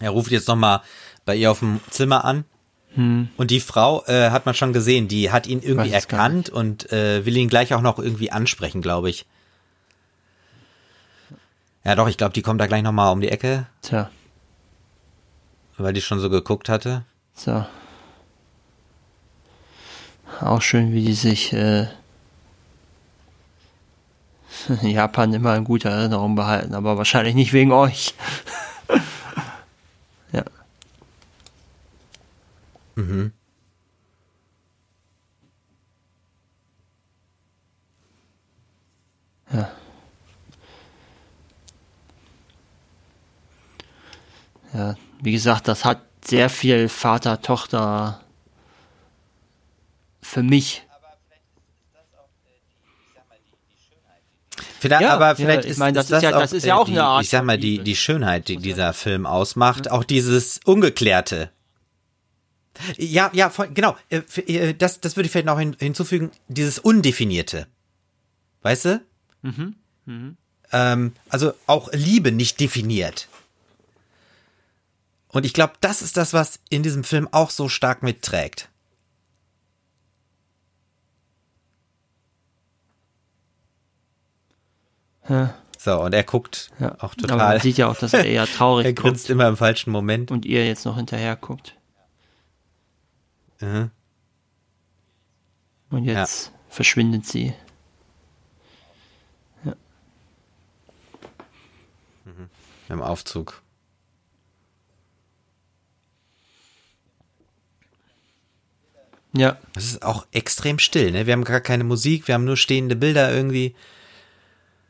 er ruft jetzt nochmal bei ihr auf dem Zimmer an. Und die Frau äh, hat man schon gesehen, die hat ihn irgendwie erkannt und äh, will ihn gleich auch noch irgendwie ansprechen, glaube ich. Ja, doch, ich glaube, die kommt da gleich nochmal um die Ecke, Tja, weil die schon so geguckt hatte. so. Auch schön, wie die sich äh, Japan immer in guter Erinnerung behalten, aber wahrscheinlich nicht wegen euch. Ja. Ja, wie gesagt, das hat sehr viel Vater-Tochter für mich. Vielleicht, Ja, aber ja, vielleicht ich ist, meine, das ist ja- das ist ja auch die, eine Art Ich sag mal, die, die Schönheit, die dieser Film ausmacht, auch dieses Ungeklärte. Ja, ja, voll, genau. äh, äh, Das, das würde ich vielleicht noch hin, hinzufügen, dieses Undefinierte. Weißt du? Mhm, Ähm, also auch Liebe nicht definiert. Und ich glaube, das ist das, was in diesem Film auch so stark mitträgt. Ja, So, und er guckt ja. auch Aber total. man sieht ja auch, dass er eher traurig er grinst guckt immer im falschen Moment. und ihr jetzt noch hinterher guckt. Mhm. Und jetzt verschwindet sie. Im Aufzug. Ja, Es ist auch extrem still, ne? Wir haben gar keine Musik, wir haben nur stehende Bilder irgendwie.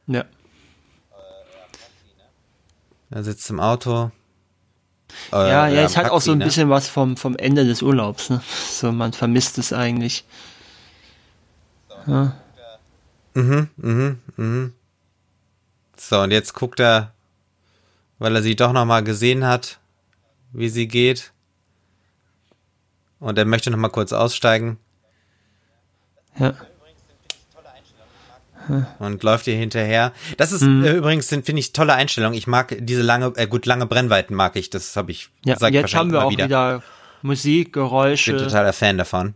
ja. Er sitzt im Auto. Äh, Ja, ja, äh, es am hat auch so ein ne? bisschen was vom, vom Ende des Urlaubs. Ne? So, man vermisst es eigentlich. Ja, Mhm, mhm, mhm. So, und jetzt guckt er, weil er sie doch nochmal gesehen hat, wie sie geht. Und er möchte nochmal kurz aussteigen ja, und läuft ihr hinterher. Das ist Mhm. äh, übrigens, finde ich, tolle Einstellung. Ich mag diese lange, äh, gut, lange Brennweiten mag ich. Das habe ich, ja. sag Jetzt haben wir auch wieder. wieder, Musik, Ich bin Geräusche. totaler Fan davon.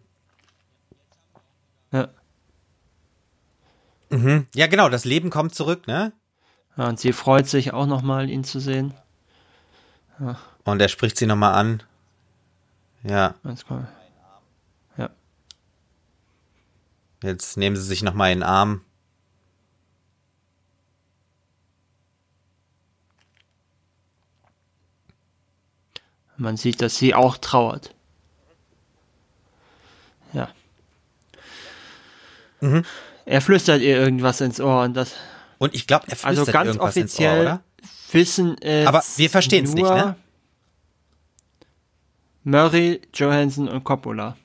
Ja. Ja, genau, das Leben kommt zurück, ne? ja, und sie freut sich auch nochmal, ihn zu sehen. Und er spricht sie nochmal an. Ja, Ganz cool. Ja, jetzt nehmen sie sich nochmal in den Arm. Man sieht, dass sie auch trauert. Ja. Mhm. Er flüstert ihr irgendwas ins Ohr und das, Und ich glaube, er flüstert also ganz irgendwas ins Ohr, offiziell oder? wissen es Aber wir verstehen's nicht, nur ne? Murray, Johansson und Coppola.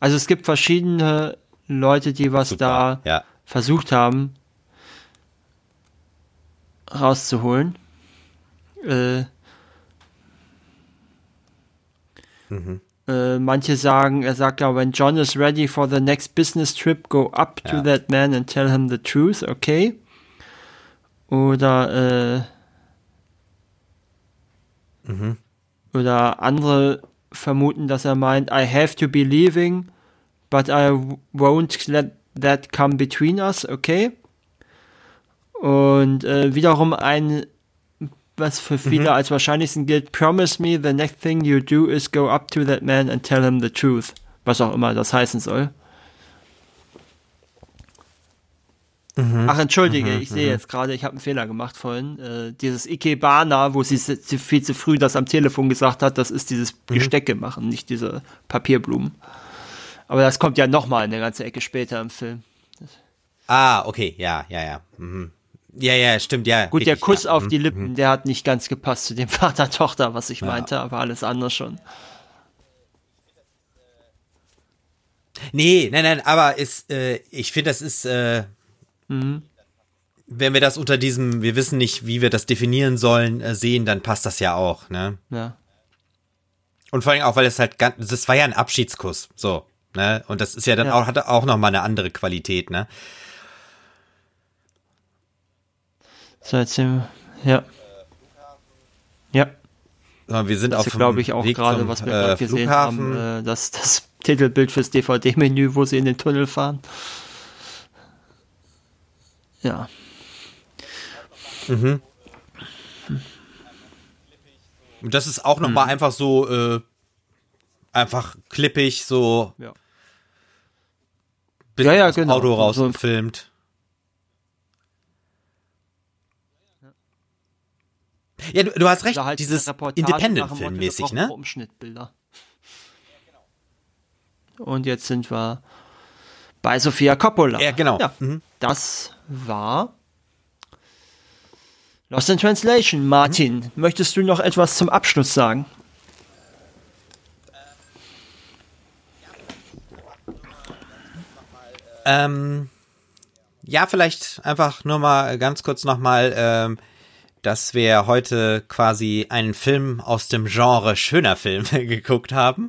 Also es gibt verschiedene Leute, die was Super, da ja. versucht haben rauszuholen. Äh, äh, manche sagen, er sagt ja, when John is ready for the next business trip, go up to Ja. that man and tell him the truth, okay? Oder äh, oder andere vermuten, dass er meint, I have to be leaving, but I won't let that come between us, okay? Und äh, wiederum ein, was für viele als wahrscheinlichsten gilt, promise me the next thing you do is go up to that man and tell him the truth. Was auch immer das heißen soll. Mhm. Ach, entschuldige, mhm, ich sehe mhm. jetzt gerade, ich habe einen Fehler gemacht vorhin. Äh, dieses Ikebana, wo sie viel zu früh das am Telefon gesagt hat, das ist dieses mhm. Gestecke machen, nicht diese Papierblumen. Aber das kommt ja nochmal eine ganze Ecke später im Film. Ah, okay, ja, ja, ja. Mhm. Ja, ja, stimmt, ja. Gut, der Kuss ja. auf die mhm, Lippen, der hat nicht ganz gepasst zu dem Vater-Tochter, was ich ja. meinte, aber alles andere schon. Nee, nein, nein, aber ist, äh, ich finde, das ist, äh, mhm. wenn wir das unter diesem, wir wissen nicht, wie wir das definieren sollen, äh, sehen, dann passt das ja auch, ne? Ja. Und vor allem auch, weil es halt ganz, das war ja ein Abschiedskuss, so, ne? Und das ist ja dann ja. auch, hatte auch nochmal eine andere Qualität, ne? So, jetzt sind wir, ja. Ja. Wir sind das auf glaube ich, auch gerade, was wir äh, gerade gesehen haben, äh, dass das Titelbild fürs DVD-Menü, wo sie in den Tunnel fahren. Ja. Mhm. Und das ist auch nochmal mhm. einfach so, äh, einfach klippig, so. Ja. Bis ja, ja, genau. Auto rausgefilmt. Ja, du, du hast recht, halt dieses Independent-Film-mäßig, ne? Umschnittbilder. Und jetzt sind wir bei Sofia Coppola. Ja, genau. Ja, mhm. Das war Lost in Translation. Martin, mhm. möchtest du noch etwas zum Abschluss sagen? Ähm, ja, vielleicht einfach nur mal ganz kurz nochmal, ähm, dass wir heute quasi einen Film aus dem Genre schöner Film geguckt haben.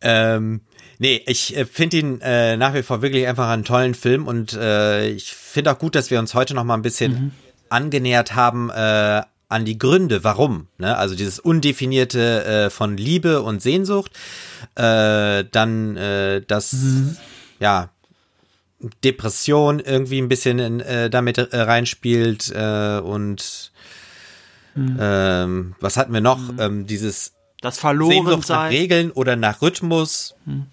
Ähm, Nee, ich äh, finde ihn äh, nach wie vor wirklich einfach einen tollen Film und äh, ich finde auch gut, dass wir uns heute noch mal ein bisschen mhm. angenähert haben äh, an die Gründe, warum. Ne? Also dieses undefinierte äh, von Liebe und Sehnsucht, äh, dann äh, das, mhm. ja, Depression irgendwie ein bisschen in, äh, damit äh, reinspielt äh, und mhm. ähm, was hatten wir noch? Mhm. Ähm, dieses das Verloren Sehnsucht nach Regeln oder nach Rhythmus. Mhm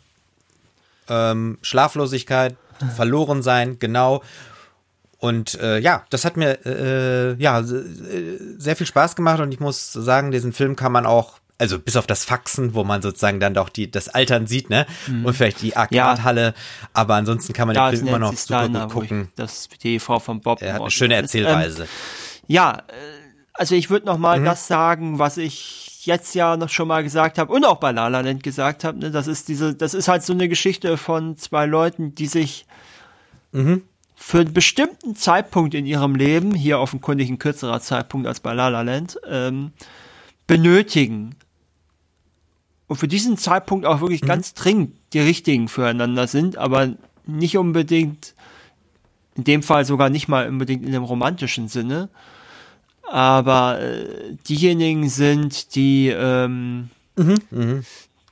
ähm, Schlaflosigkeit, verloren sein, genau. Und äh, ja, das hat mir äh, ja sehr viel Spaß gemacht und ich muss sagen, diesen Film kann man auch also bis auf das Faxen, wo man sozusagen dann doch die das Altern sieht, ne? Mhm. Und vielleicht die Arcade-Halle, aber ansonsten kann man da den Film immer noch super gut gucken. Das die Frau von Bob. Er hat eine schöne Erzählweise. Ähm, ja, äh, also ich würde noch mal mhm. das sagen, was ich jetzt ja noch schon mal gesagt habe und auch bei La La Land gesagt habe, ne, das ist diese, das ist halt so eine Geschichte von zwei Leuten, die sich mhm. für einen bestimmten Zeitpunkt in ihrem Leben, hier offenkundig ein kürzerer Zeitpunkt als bei La La Land, ähm, benötigen. Und für diesen Zeitpunkt auch wirklich mhm. ganz dringend die richtigen füreinander sind, aber nicht unbedingt, in dem Fall sogar nicht mal unbedingt in dem romantischen Sinne aber äh, diejenigen sind, die ähm, mhm, mh.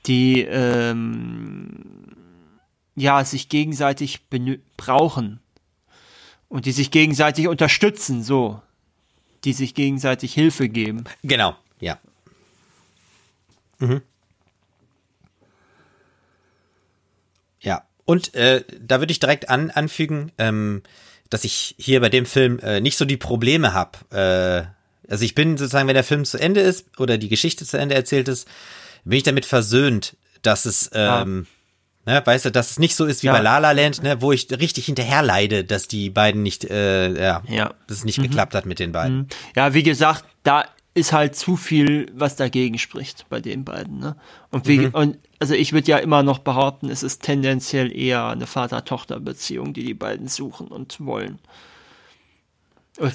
die ähm, ja sich gegenseitig brauchen und die sich gegenseitig unterstützen, so, die sich gegenseitig Hilfe geben. Genau, ja. Mhm. Ja, und äh, da würde ich direkt an, anfügen, ähm, dass ich hier bei dem Film äh, nicht so die Probleme habe. Äh, also ich bin sozusagen, wenn der Film zu Ende ist oder die Geschichte zu Ende erzählt ist, bin ich damit versöhnt, dass es, ähm, ja. ne, weißt du, dass es nicht so ist wie ja. bei La La Land, ne, wo ich richtig hinterher leide, dass die beiden nicht, äh, ja, ja. dass es nicht mhm. geklappt hat mit den beiden. Mhm. Ja, wie gesagt, da ist halt zu viel, was dagegen spricht bei den beiden. Ne? Und, wie, mhm. und also ich würde ja immer noch behaupten, es ist tendenziell eher eine Vater-Tochter-Beziehung, die die beiden suchen und wollen.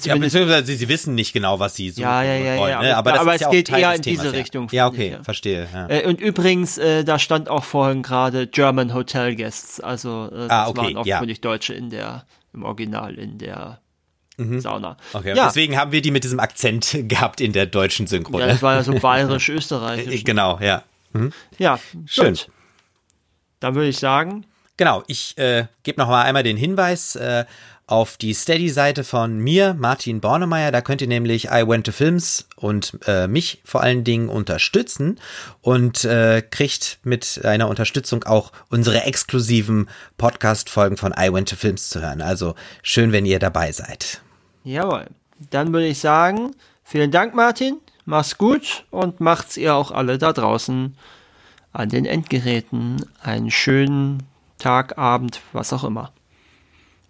Ja, beziehungsweise sie, sie wissen nicht genau, was sie suchen ja, ja, ja, wollen, ja, ne? aber, aber es ja geht eher in diese Richtung. Ja, okay, ich, verstehe. Äh, und übrigens, äh, da stand auch vorhin gerade German Hotel Guests, also äh, das ah, okay, waren offenkundig. Deutsche in der, im Original in der mhm. Sauna. Okay, ja. deswegen haben wir die mit diesem Akzent gehabt in der deutschen Synchro. Ja, das war ja so bayerisch-österreichisch. genau, ja. Mhm. Ja, schön. Gut. Dann würde ich sagen. Genau, ich äh, gebe noch mal einmal den Hinweis äh, auf die Steady-Seite von mir, Martin Bornemeyer. Da könnt ihr nämlich I Went to Films und äh, mich vor allen Dingen unterstützen und äh, kriegt mit einer Unterstützung auch unsere exklusiven Podcast-Folgen von I Went to Films zu hören. Also schön, wenn ihr dabei seid. Jawohl. Dann würde ich sagen, vielen Dank, Martin. Mach's gut und macht's ihr auch alle da draußen an den Endgeräten einen schönen Tag, Abend, was auch immer.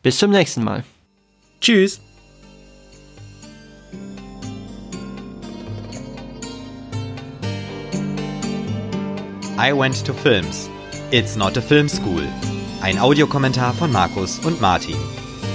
Bis zum nächsten Mal. Tschüss. I Went to Films. It's not a film school. Ein Audiokommentar von Markus und Martin.